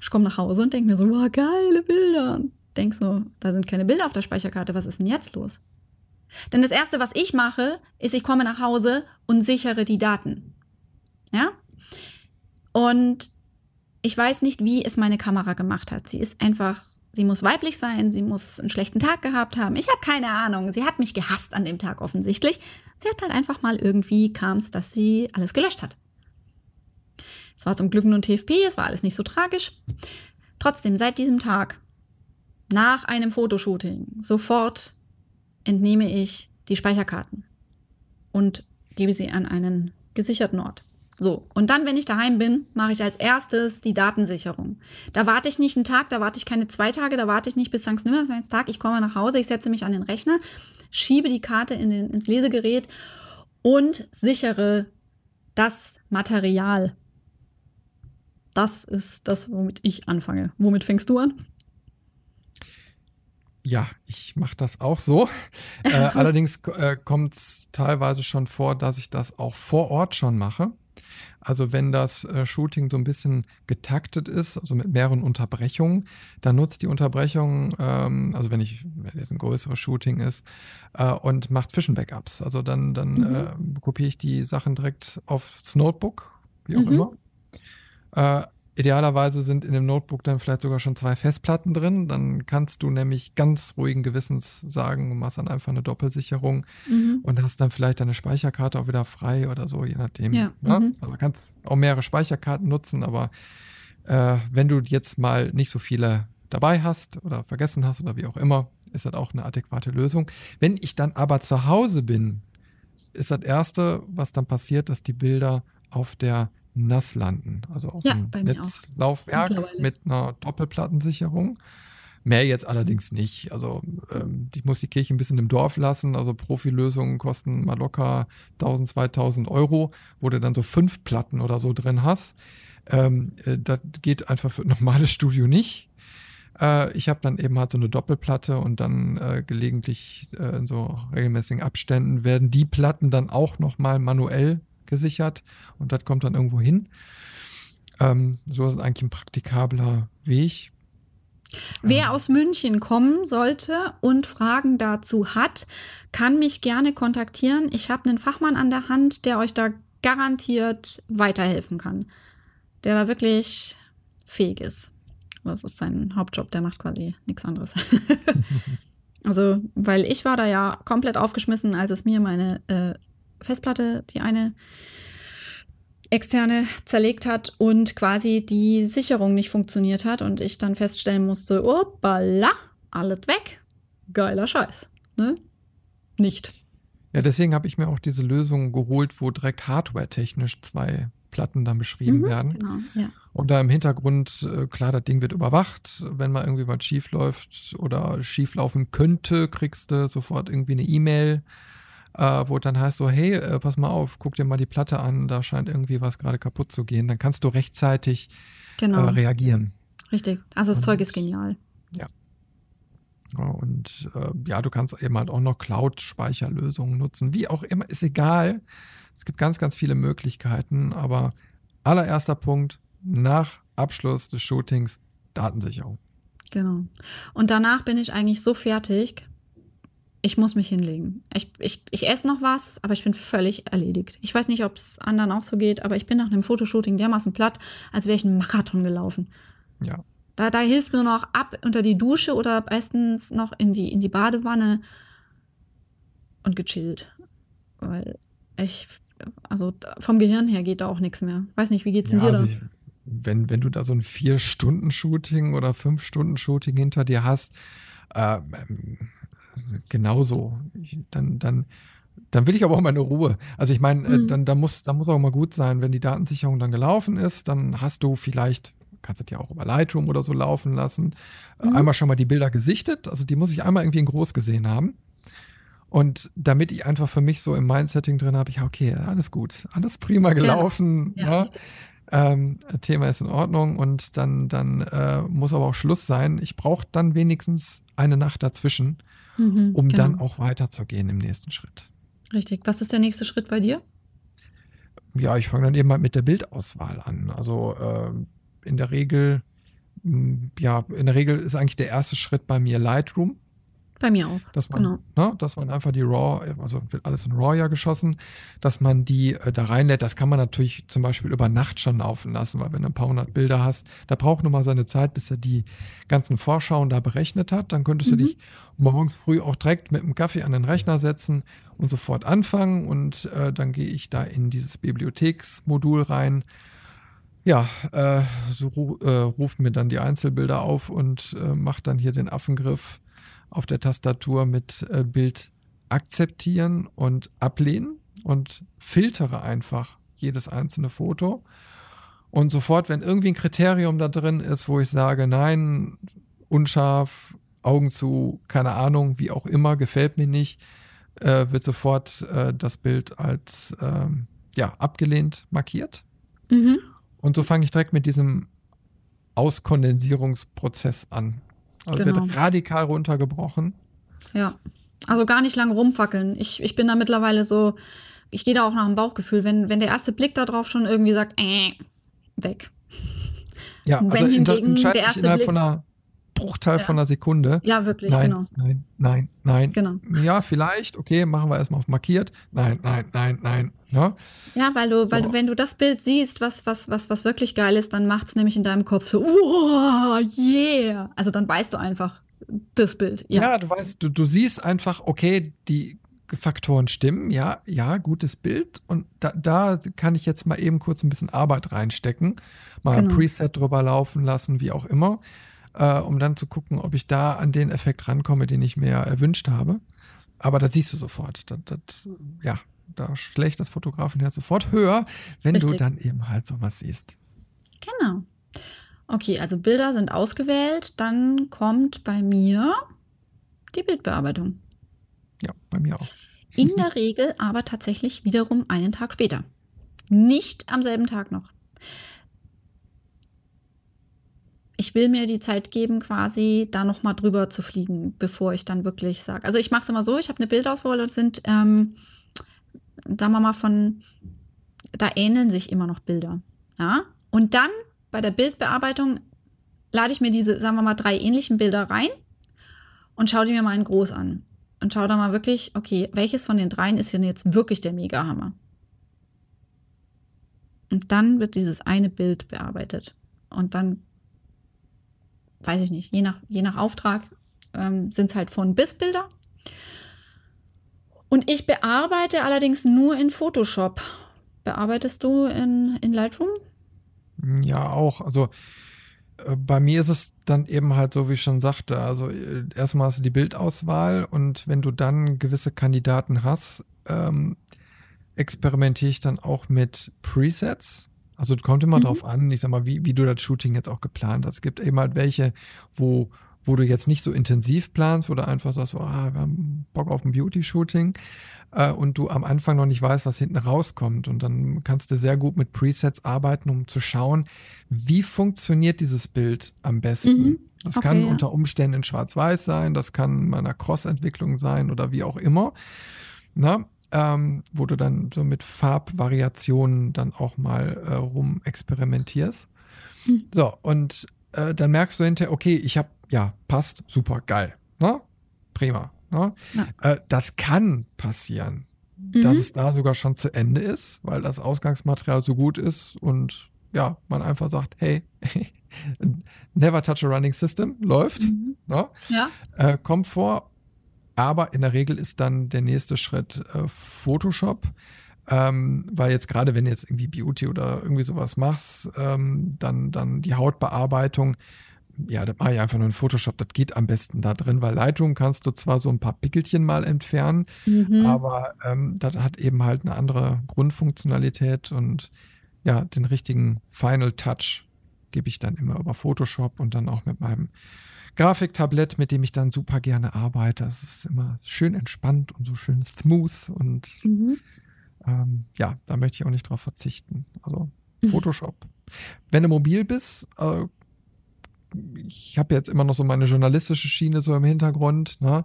Ich komme nach Hause und denke mir so, wow, geile Bilder. denk so, da sind keine Bilder auf der Speicherkarte, was ist denn jetzt los? Denn das erste, was ich mache, ist, ich komme nach Hause und sichere die Daten. Ja? Und ich weiß nicht, wie es meine Kamera gemacht hat. Sie ist einfach, sie muss weiblich sein, sie muss einen schlechten Tag gehabt haben. Ich habe keine Ahnung. Sie hat mich gehasst an dem Tag offensichtlich. Sie hat halt einfach mal irgendwie kam es, dass sie alles gelöscht hat. Es war zum Glück nur ein TFP, es war alles nicht so tragisch. Trotzdem, seit diesem Tag, nach einem Fotoshooting, sofort entnehme ich die Speicherkarten und gebe sie an einen gesicherten Ort. So, und dann, wenn ich daheim bin, mache ich als erstes die Datensicherung. Da warte ich nicht einen Tag, da warte ich keine zwei Tage, da warte ich nicht bis St. Nimmerseins Tag. Ich komme nach Hause, ich setze mich an den Rechner, schiebe die Karte in den, ins Lesegerät und sichere das Material. Das ist das, womit ich anfange. Womit fängst du an? Ja, ich mache das auch so. Äh, allerdings äh, kommt es teilweise schon vor, dass ich das auch vor Ort schon mache. Also wenn das äh, Shooting so ein bisschen getaktet ist, also mit mehreren Unterbrechungen, dann nutzt die Unterbrechung, ähm, also wenn ich, wenn jetzt ein größeres Shooting ist, äh, und macht Zwischenbackups. Also dann, dann mhm. äh, kopiere ich die Sachen direkt aufs Notebook, wie auch mhm. immer. Idealerweise sind in dem Notebook dann vielleicht sogar schon zwei Festplatten drin. Dann kannst du nämlich ganz ruhigen Gewissens sagen, du machst dann einfach eine Doppelsicherung mhm. und hast dann vielleicht deine Speicherkarte auch wieder frei oder so, je nachdem. Ja. Ne? Mhm. Also kannst auch mehrere Speicherkarten nutzen, aber äh, wenn du jetzt mal nicht so viele dabei hast oder vergessen hast oder wie auch immer, ist das auch eine adäquate Lösung. Wenn ich dann aber zu Hause bin, ist das Erste, was dann passiert, dass die Bilder auf der nass landen. Also auf ja, einem Netzlaufwerk mit einer Doppelplattensicherung. Mehr jetzt allerdings nicht. Also ähm, ich muss die Kirche ein bisschen im Dorf lassen. Also Profilösungen kosten mal locker 1000, 2000 Euro, wo du dann so fünf Platten oder so drin hast. Ähm, äh, das geht einfach für ein normales Studio nicht. Äh, ich habe dann eben halt so eine Doppelplatte und dann äh, gelegentlich äh, in so regelmäßigen Abständen werden die Platten dann auch nochmal manuell gesichert und das kommt dann irgendwo hin. Ähm, so ist eigentlich ein praktikabler Weg. Wer ähm. aus München kommen sollte und Fragen dazu hat, kann mich gerne kontaktieren. Ich habe einen Fachmann an der Hand, der euch da garantiert weiterhelfen kann. Der da wirklich fähig ist. Das ist sein Hauptjob, der macht quasi nichts anderes. also, weil ich war da ja komplett aufgeschmissen, als es mir meine äh, Festplatte, die eine externe zerlegt hat und quasi die Sicherung nicht funktioniert hat und ich dann feststellen musste, opala, alles weg. Geiler Scheiß. Ne? Nicht. Ja, deswegen habe ich mir auch diese Lösung geholt, wo direkt hardware-technisch zwei Platten dann beschrieben mhm, werden. Genau, ja. Und da im Hintergrund, äh, klar, das Ding wird überwacht. Wenn mal irgendwie was schief läuft oder schief laufen könnte, kriegst du sofort irgendwie eine E-Mail äh, wo dann heißt so, hey, äh, pass mal auf, guck dir mal die Platte an, da scheint irgendwie was gerade kaputt zu gehen. Dann kannst du rechtzeitig genau. äh, reagieren. Richtig, also das und, Zeug ist genial. Ja. ja und äh, ja, du kannst eben halt auch noch Cloud-Speicherlösungen nutzen. Wie auch immer, ist egal. Es gibt ganz, ganz viele Möglichkeiten, aber allererster Punkt, nach Abschluss des Shootings Datensicherung. Genau. Und danach bin ich eigentlich so fertig, ich muss mich hinlegen. Ich, ich, ich esse noch was, aber ich bin völlig erledigt. Ich weiß nicht, ob es anderen auch so geht, aber ich bin nach einem Fotoshooting dermaßen platt, als wäre ich einen Marathon gelaufen. Ja. Da, da hilft nur noch ab unter die Dusche oder meistens noch in die, in die Badewanne und gechillt. Weil ich, also vom Gehirn her geht da auch nichts mehr. Weiß nicht, wie geht's denn ja, dir also da? wenn, wenn du da so ein Vier-Stunden-Shooting oder Fünf-Stunden-Shooting hinter dir hast, äh, genauso. Dann, dann, dann will ich aber auch meine Ruhe. Also ich meine, äh, mhm. dann, dann, muss, dann muss auch mal gut sein, wenn die Datensicherung dann gelaufen ist, dann hast du vielleicht, kannst du das ja auch über Lightroom oder so laufen lassen, äh, mhm. einmal schon mal die Bilder gesichtet. Also die muss ich einmal irgendwie in groß gesehen haben. Und damit ich einfach für mich so im Mindsetting drin habe, ich, okay, alles gut, alles prima gelaufen. Ja, ja, ne? ähm, Thema ist in Ordnung und dann, dann äh, muss aber auch Schluss sein. Ich brauche dann wenigstens eine Nacht dazwischen, mhm, um genau. dann auch weiterzugehen im nächsten Schritt. Richtig. Was ist der nächste Schritt bei dir? Ja, ich fange dann eben mal mit der Bildauswahl an. Also äh, in der Regel, ja, in der Regel ist eigentlich der erste Schritt bei mir Lightroom. Bei mir auch. Dass man, genau. ne, dass man einfach die RAW, also wird alles in RAW ja geschossen, dass man die äh, da reinlädt. Das kann man natürlich zum Beispiel über Nacht schon laufen lassen, weil wenn du ein paar hundert Bilder hast, da braucht nur mal seine Zeit, bis er die ganzen Vorschauen da berechnet hat. Dann könntest mhm. du dich morgens früh auch direkt mit dem Kaffee an den Rechner setzen und sofort anfangen. Und äh, dann gehe ich da in dieses Bibliotheksmodul rein. Ja, äh, so äh, ruft mir dann die Einzelbilder auf und äh, macht dann hier den Affengriff auf der Tastatur mit äh, Bild akzeptieren und ablehnen und filtere einfach jedes einzelne Foto. Und sofort, wenn irgendwie ein Kriterium da drin ist, wo ich sage, nein, unscharf, Augen zu, keine Ahnung, wie auch immer, gefällt mir nicht, äh, wird sofort äh, das Bild als ähm, ja, abgelehnt markiert. Mhm. Und so fange ich direkt mit diesem Auskondensierungsprozess an. Also genau. wird radikal runtergebrochen. Ja. Also gar nicht lange rumfackeln. Ich, ich bin da mittlerweile so, ich gehe da auch nach dem Bauchgefühl. Wenn, wenn der erste Blick da drauf schon irgendwie sagt, äh, weg. Ja, wenn also hingegen der erste Blick, von einer Bruchteil ja. von einer Sekunde. Ja, wirklich, nein, genau. Nein, nein, nein. Genau. Ja, vielleicht, okay, machen wir erstmal auf markiert. Nein, nein, nein, nein. Ja, ja weil du, weil so. du, wenn du das Bild siehst, was, was, was, was wirklich geil ist, dann macht es nämlich in deinem Kopf so, oh, yeah. Also dann weißt du einfach das Bild. Ja, ja du weißt, du, du siehst einfach, okay, die Faktoren stimmen, ja, ja, gutes Bild. Und da, da kann ich jetzt mal eben kurz ein bisschen Arbeit reinstecken, mal genau. ein Preset drüber laufen lassen, wie auch immer äh, um dann zu gucken, ob ich da an den Effekt rankomme, den ich mir erwünscht habe. Aber das siehst du sofort. Das, das, ja, da schlägt das Fotografenherz sofort höher, wenn Richtig. du dann eben halt sowas siehst. Genau. Okay, also Bilder sind ausgewählt. Dann kommt bei mir die Bildbearbeitung. Ja, bei mir auch. In der Regel aber tatsächlich wiederum einen Tag später. Nicht am selben Tag noch. Ich will mir die Zeit geben, quasi da noch mal drüber zu fliegen, bevor ich dann wirklich sage. Also ich mache es immer so, ich habe eine Bildauswahl und sind, ähm, sagen wir mal, von, da ähneln sich immer noch Bilder. Ja? Und dann bei der Bildbearbeitung lade ich mir diese, sagen wir mal, drei ähnlichen Bilder rein und schaue die mir mal in groß an. Und schaue da mal wirklich, okay, welches von den dreien ist denn jetzt wirklich der Mega-Hammer? Und dann wird dieses eine Bild bearbeitet. Und dann weiß ich nicht, je nach, je nach Auftrag ähm, sind es halt von bis Bilder. Und ich bearbeite allerdings nur in Photoshop. Bearbeitest du in, in Lightroom? Ja, auch. Also äh, bei mir ist es dann eben halt so, wie ich schon sagte. Also äh, erstmal hast du die Bildauswahl und wenn du dann gewisse Kandidaten hast, ähm, experimentiere ich dann auch mit Presets. Also kommt immer mhm. drauf an, ich sag mal, wie, wie du das Shooting jetzt auch geplant hast. Es gibt eben halt welche, wo, wo du jetzt nicht so intensiv planst, wo du einfach sagst, oh, wir haben Bock auf ein Beauty-Shooting äh, und du am Anfang noch nicht weißt, was hinten rauskommt. Und dann kannst du sehr gut mit Presets arbeiten, um zu schauen, wie funktioniert dieses Bild am besten. Mhm. Das okay, kann ja. unter Umständen in Schwarz-Weiß sein, das kann bei einer Cross-Entwicklung sein oder wie auch immer. Na, ähm, wo du dann so mit Farbvariationen dann auch mal äh, rum experimentierst. Hm. So, und äh, dann merkst du hinterher, okay, ich habe, ja, passt, super, geil. Ne? Prima. Ne? Ja. Äh, das kann passieren, mhm. dass es da sogar schon zu Ende ist, weil das Ausgangsmaterial so gut ist und ja, man einfach sagt, hey, never touch a running system, läuft, mhm. ne? ja. äh, kommt vor, aber in der Regel ist dann der nächste Schritt äh, Photoshop. Ähm, weil jetzt gerade, wenn du jetzt irgendwie Beauty oder irgendwie sowas machst, ähm, dann, dann die Hautbearbeitung, ja, da mache ich einfach nur ein Photoshop. Das geht am besten da drin, weil Lightroom kannst du zwar so ein paar Pickelchen mal entfernen, mhm. aber ähm, das hat eben halt eine andere Grundfunktionalität und ja, den richtigen Final Touch gebe ich dann immer über Photoshop und dann auch mit meinem Grafiktablett, mit dem ich dann super gerne arbeite. Das ist immer schön entspannt und so schön smooth und mhm. ähm, ja, da möchte ich auch nicht drauf verzichten. Also mhm. Photoshop. Wenn du mobil bist, äh, ich habe jetzt immer noch so meine journalistische Schiene so im Hintergrund, ne?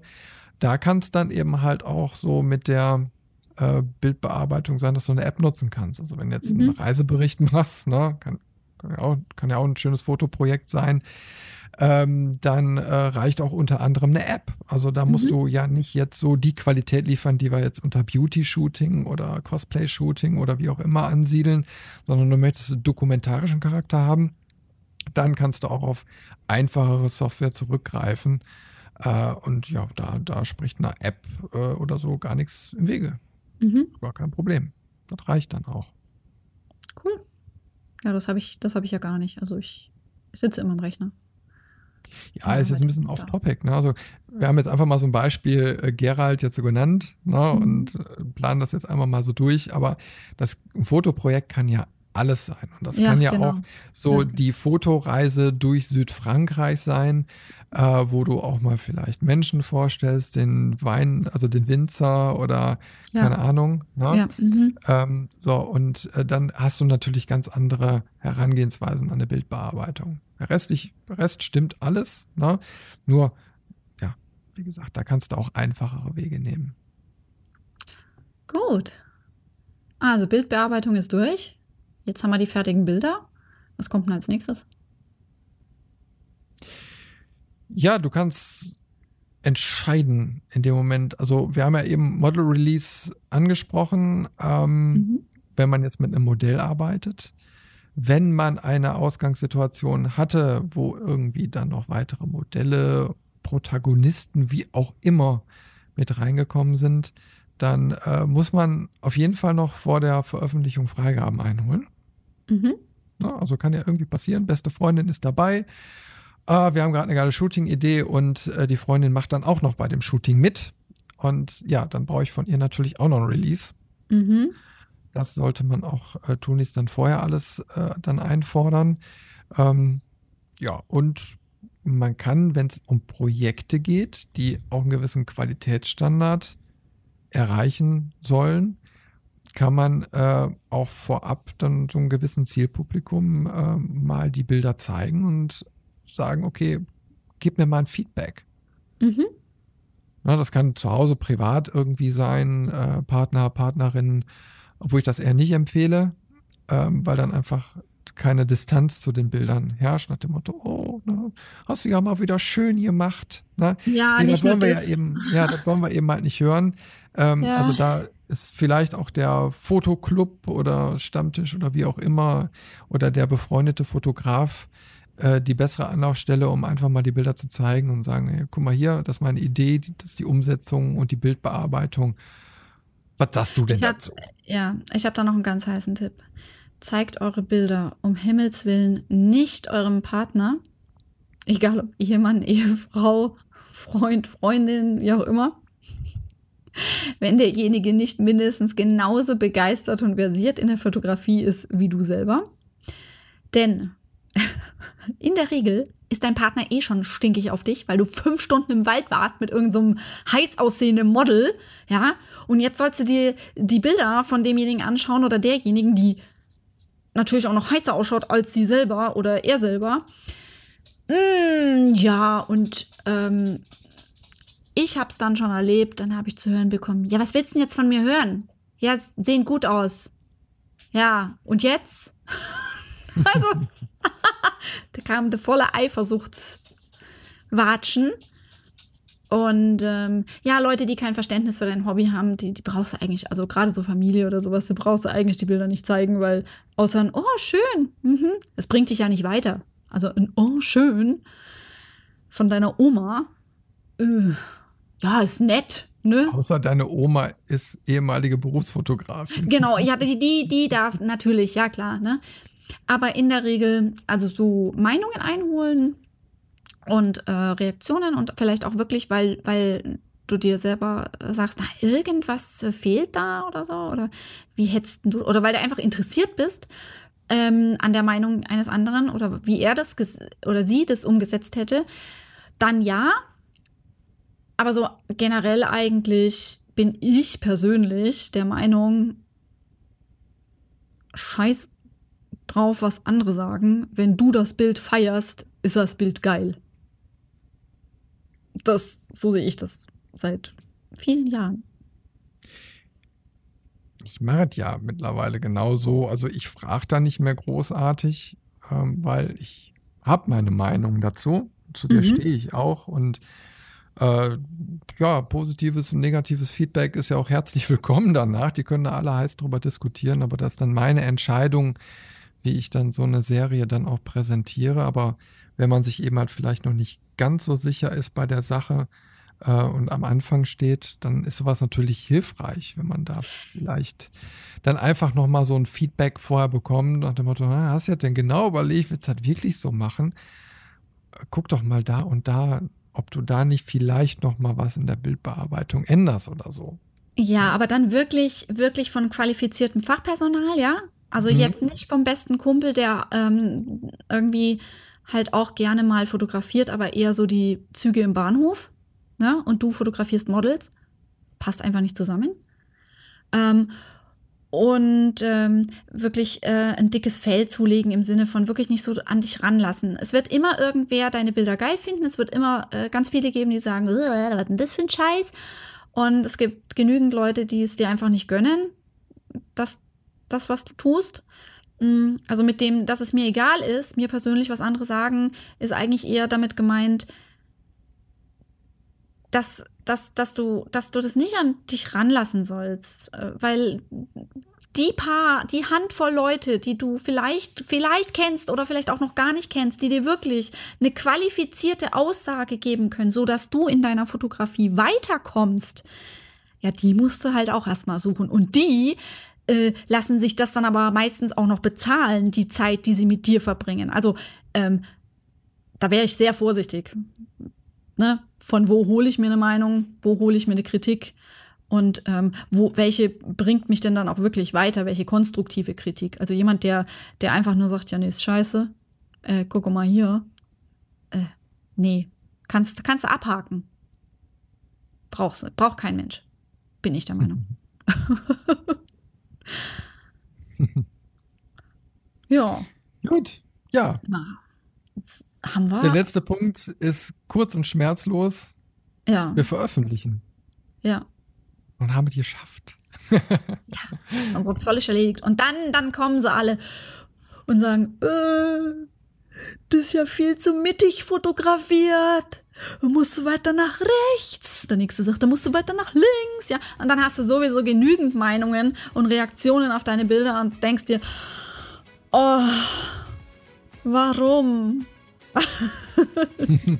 da kann es dann eben halt auch so mit der äh, Bildbearbeitung sein, dass du eine App nutzen kannst. Also wenn du jetzt mhm. einen Reisebericht machst, ne? kann, kann, ja auch, kann ja auch ein schönes Fotoprojekt sein, ähm, dann äh, reicht auch unter anderem eine App. Also da musst mhm. du ja nicht jetzt so die Qualität liefern, die wir jetzt unter Beauty-Shooting oder Cosplay-Shooting oder wie auch immer ansiedeln, sondern du möchtest einen dokumentarischen Charakter haben dann kannst du auch auf einfachere Software zurückgreifen. Äh, und ja, da, da spricht eine App äh, oder so gar nichts im Wege. Mhm. Gar kein Problem. Das reicht dann auch. Cool. Ja, das habe ich, hab ich ja gar nicht. Also ich, ich sitze immer am Rechner. Ja, es ist ein bisschen off-topic. Ne? Also wir haben jetzt einfach mal so ein Beispiel äh, Gerald jetzt so genannt ne? Mhm. und äh, planen das jetzt einmal mal so durch. Aber das Fotoprojekt kann ja alles sein. Und das ja, kann ja genau. auch so ja. die Fotoreise durch Südfrankreich sein, äh, wo du auch mal vielleicht Menschen vorstellst, den Wein, also den Winzer oder ja. keine Ahnung. Ne? Mhm. Ähm, so, und äh, dann hast du natürlich ganz andere Herangehensweisen an der Bildbearbeitung. Der Rest, ich, Rest stimmt alles, ne? nur, ja, wie gesagt, da kannst du auch einfachere Wege nehmen. Gut. Also Bildbearbeitung ist durch. Jetzt haben wir die fertigen Bilder. Was kommt denn als nächstes? Ja, du kannst entscheiden in dem Moment. Also wir haben ja eben Model Release angesprochen, ähm, mhm. wenn man jetzt mit einem Modell arbeitet. Wenn man eine Ausgangssituation hatte, wo irgendwie dann noch weitere Modelle, Protagonisten, wie auch immer mit reingekommen sind, dann äh, muss man auf jeden Fall noch vor der Veröffentlichung Freigaben einholen. Mhm. Na, also kann ja irgendwie passieren. Beste Freundin ist dabei. Äh, wir haben gerade eine geile Shooting-Idee und äh, die Freundin macht dann auch noch bei dem Shooting mit. Und ja, dann brauche ich von ihr natürlich auch noch ein Release. Mhm. Das sollte man auch äh, tunlichst dann vorher alles äh, dann einfordern. Ähm, ja, und man kann, wenn es um Projekte geht, die auch einen gewissen Qualitätsstandard erreichen sollen, kann man äh, auch vorab dann so einem gewissen Zielpublikum äh, mal die Bilder zeigen und sagen, okay, gib mir mal ein Feedback. Mhm. Na, das kann zu Hause privat irgendwie sein, äh, Partner, Partnerin, obwohl ich das eher nicht empfehle, ähm, weil dann einfach keine Distanz zu den Bildern herrscht, nach dem Motto, oh, ne, hast du ja mal wieder schön gemacht. Ne? Ja, nee, nicht das wollen wir das. ja eben, ja, das wollen wir eben halt nicht hören. Ähm, ja. Also da ist vielleicht auch der Fotoclub oder Stammtisch oder wie auch immer oder der befreundete Fotograf äh, die bessere Anlaufstelle, um einfach mal die Bilder zu zeigen und sagen, hey, guck mal hier, das ist meine Idee, das ist die Umsetzung und die Bildbearbeitung. Was sagst du denn ich hab, dazu? Ja, ich habe da noch einen ganz heißen Tipp. Zeigt eure Bilder um Himmels Willen nicht eurem Partner, egal ob Ehemann, Ehefrau, Freund, Freundin, wie auch immer wenn derjenige nicht mindestens genauso begeistert und versiert in der Fotografie ist wie du selber. Denn in der Regel ist dein Partner eh schon stinkig auf dich, weil du fünf Stunden im Wald warst mit irgendeinem so heiß aussehenden Model, ja, und jetzt sollst du dir die Bilder von demjenigen anschauen oder derjenigen, die natürlich auch noch heißer ausschaut als sie selber oder er selber. Mm, ja, und ähm, ich habe es dann schon erlebt, dann habe ich zu hören bekommen, ja, was willst du denn jetzt von mir hören? Ja, sehen gut aus. Ja, und jetzt? also, da kam der volle Eifersucht watschen. Und ähm, ja, Leute, die kein Verständnis für dein Hobby haben, die, die brauchst du eigentlich, also gerade so Familie oder sowas, die brauchst du eigentlich die Bilder nicht zeigen, weil außer ein Oh, schön, mhm, es bringt dich ja nicht weiter. Also ein Oh, schön von deiner Oma, äh, ja, ist nett, Ne? Außer deine Oma ist ehemalige Berufsfotografin. Genau, ja, die, die, die darf natürlich, ja klar. Ne? Aber in der Regel, also so Meinungen einholen und äh, Reaktionen und vielleicht auch wirklich, weil, weil du dir selber sagst, na, irgendwas fehlt da oder so, oder wie hättest du, oder weil du einfach interessiert bist ähm, an der Meinung eines anderen oder wie er das oder sie das umgesetzt hätte, dann ja, aber so generell eigentlich bin ich persönlich der Meinung, scheiß drauf, was andere sagen. Wenn du das Bild feierst, ist das Bild geil. Das, so sehe ich das seit vielen Jahren. Ich mache es ja mittlerweile genauso. Also ich frage da nicht mehr großartig, ähm, weil ich habe meine Meinung dazu. Zu der mhm. stehe ich auch. Und äh, ja, positives und negatives Feedback ist ja auch herzlich willkommen danach. Die können da alle heiß drüber diskutieren, aber das ist dann meine Entscheidung, wie ich dann so eine Serie dann auch präsentiere. Aber wenn man sich eben halt vielleicht noch nicht ganz so sicher ist bei der Sache äh, und am Anfang steht, dann ist sowas natürlich hilfreich, wenn man da vielleicht dann einfach nochmal so ein Feedback vorher bekommt nach dem Motto, ah, hast du ja denn genau überlegt, willst du das wirklich so machen? Guck doch mal da und da ob du da nicht vielleicht noch mal was in der Bildbearbeitung änderst oder so. Ja, aber dann wirklich, wirklich von qualifiziertem Fachpersonal, ja? Also mhm. jetzt nicht vom besten Kumpel, der ähm, irgendwie halt auch gerne mal fotografiert, aber eher so die Züge im Bahnhof, ne? Und du fotografierst Models. Passt einfach nicht zusammen. Ähm, und ähm, wirklich äh, ein dickes Fell zulegen im Sinne von wirklich nicht so an dich ranlassen. Es wird immer irgendwer deine Bilder geil finden. Es wird immer äh, ganz viele geben, die sagen, was ist denn das für ein Scheiß? Und es gibt genügend Leute, die es dir einfach nicht gönnen, das, das was du tust. Mm, also mit dem, dass es mir egal ist, mir persönlich, was andere sagen, ist eigentlich eher damit gemeint, dass, dass, dass, du, dass du das nicht an dich ranlassen sollst. Äh, weil die paar, die Handvoll Leute, die du vielleicht, vielleicht kennst oder vielleicht auch noch gar nicht kennst, die dir wirklich eine qualifizierte Aussage geben können, so dass du in deiner Fotografie weiterkommst, ja, die musst du halt auch erstmal suchen. Und die äh, lassen sich das dann aber meistens auch noch bezahlen, die Zeit, die sie mit dir verbringen. Also, ähm, da wäre ich sehr vorsichtig. Ne? Von wo hole ich mir eine Meinung, wo hole ich mir eine Kritik und ähm, wo, welche bringt mich denn dann auch wirklich weiter, welche konstruktive Kritik. Also jemand, der, der einfach nur sagt, ja, nee, ist scheiße, äh, guck mal hier, äh, nee, kannst, kannst du abhaken. Brauchst, braucht kein Mensch. Bin ich der Meinung. ja. Gut, ja. Na, haben wir. Der letzte Punkt ist kurz und schmerzlos. Ja. Wir veröffentlichen. Ja. Und haben es geschafft. ja, unsere ist erledigt. Und dann, dann kommen sie alle und sagen, äh, das ist ja viel zu mittig fotografiert. Du musst weiter nach rechts. Der nächste sagt, da musst du weiter nach links. Ja, und dann hast du sowieso genügend Meinungen und Reaktionen auf deine Bilder und denkst dir, oh, warum?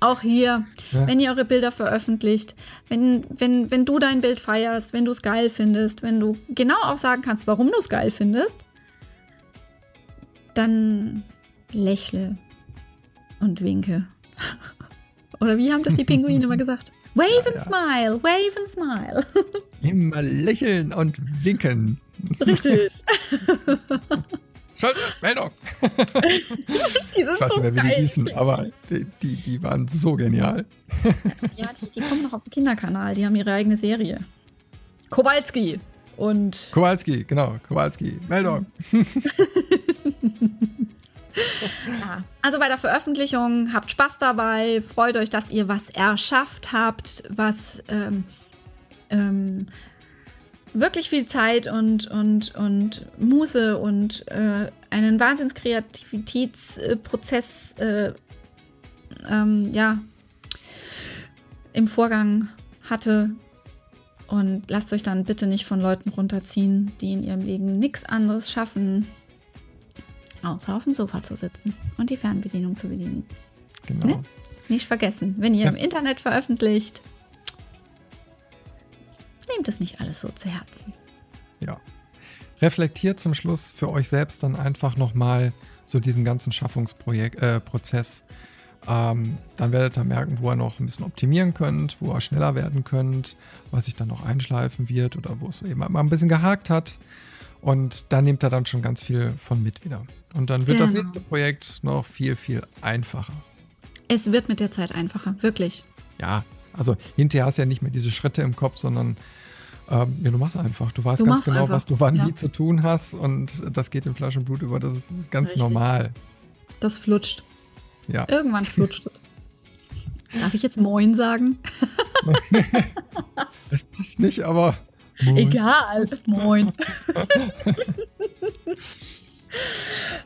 Auch hier, ja. wenn ihr eure Bilder veröffentlicht, wenn, wenn, wenn du dein Bild feierst, wenn du es geil findest, wenn du genau auch sagen kannst, warum du es geil findest, dann lächle und winke. Oder wie haben das die Pinguine immer gesagt? Wave ja, and ja. smile, wave and smile. Immer lächeln und winken. Richtig. Meldung. die sind ich weiß so nicht mehr, wie die hießen, aber die, die, die, waren so genial. ja, die, die kommen noch auf dem Kinderkanal. Die haben ihre eigene Serie. Kowalski und. Kowalski, genau. Kowalski. Meldung. ja, also bei der Veröffentlichung habt Spaß dabei, freut euch, dass ihr was erschafft habt, was ähm, ähm, wirklich viel Zeit und, und, und Muße und äh, einen Wahnsinnskreativitätsprozess äh, ähm, ja, im Vorgang hatte. Und lasst euch dann bitte nicht von Leuten runterziehen, die in ihrem Leben nichts anderes schaffen, außer auf dem Sofa zu sitzen und die Fernbedienung zu bedienen. Genau. Ne? Nicht vergessen, wenn ihr ja. im Internet veröffentlicht, nehmt es nicht alles so zu Herzen. Ja. Reflektiert zum Schluss für euch selbst dann einfach nochmal so diesen ganzen Schaffungsprozess. Äh, ähm, dann werdet ihr merken, wo ihr noch ein bisschen optimieren könnt, wo ihr schneller werden könnt, was sich dann noch einschleifen wird oder wo es eben mal ein bisschen gehakt hat. Und da nehmt ihr dann schon ganz viel von mit wieder. Und dann wird genau. das nächste Projekt noch viel, viel einfacher. Es wird mit der Zeit einfacher, wirklich. Ja, also hinterher hast du ja nicht mehr diese Schritte im Kopf, sondern ähm, ja, du machst einfach. Du weißt du ganz genau, einfach. was du wann ja. wie zu tun hast und das geht in Fleisch und Blut über. Das ist ganz Richtig. normal. Das flutscht. Ja. Irgendwann flutscht es. Darf ich jetzt Moin sagen? Es passt nicht, aber. Moin. Egal. Moin.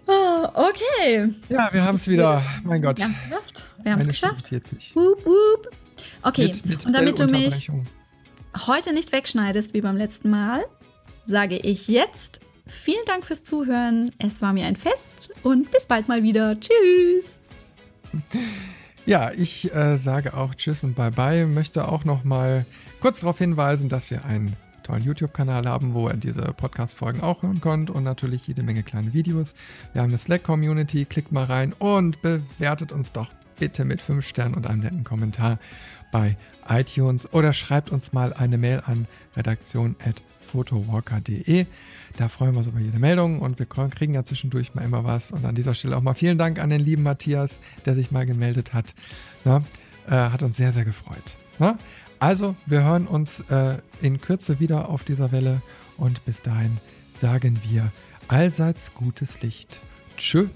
oh, okay. Ja, wir haben es wieder. Mein Gott. Wir haben es geschafft. Wir haben es geschafft. Woop, woop. Okay, mit, mit und damit du mich heute nicht wegschneidest wie beim letzten Mal, sage ich jetzt vielen Dank fürs Zuhören. Es war mir ein Fest und bis bald mal wieder. Tschüss. Ja, ich äh, sage auch Tschüss und Bye Bye. Möchte auch noch mal kurz darauf hinweisen, dass wir einen tollen YouTube-Kanal haben, wo ihr diese Podcast-Folgen auch hören könnt und natürlich jede Menge kleine Videos. Wir haben eine Slack-Community, klickt mal rein und bewertet uns doch bitte mit 5 Sternen und einem netten Kommentar bei iTunes oder schreibt uns mal eine Mail an redaktion.photowalker.de. Da freuen wir uns über jede Meldung und wir kriegen ja zwischendurch mal immer was. Und an dieser Stelle auch mal vielen Dank an den lieben Matthias, der sich mal gemeldet hat. Na, äh, hat uns sehr, sehr gefreut. Na? Also, wir hören uns äh, in Kürze wieder auf dieser Welle und bis dahin sagen wir allseits gutes Licht. Tschüss.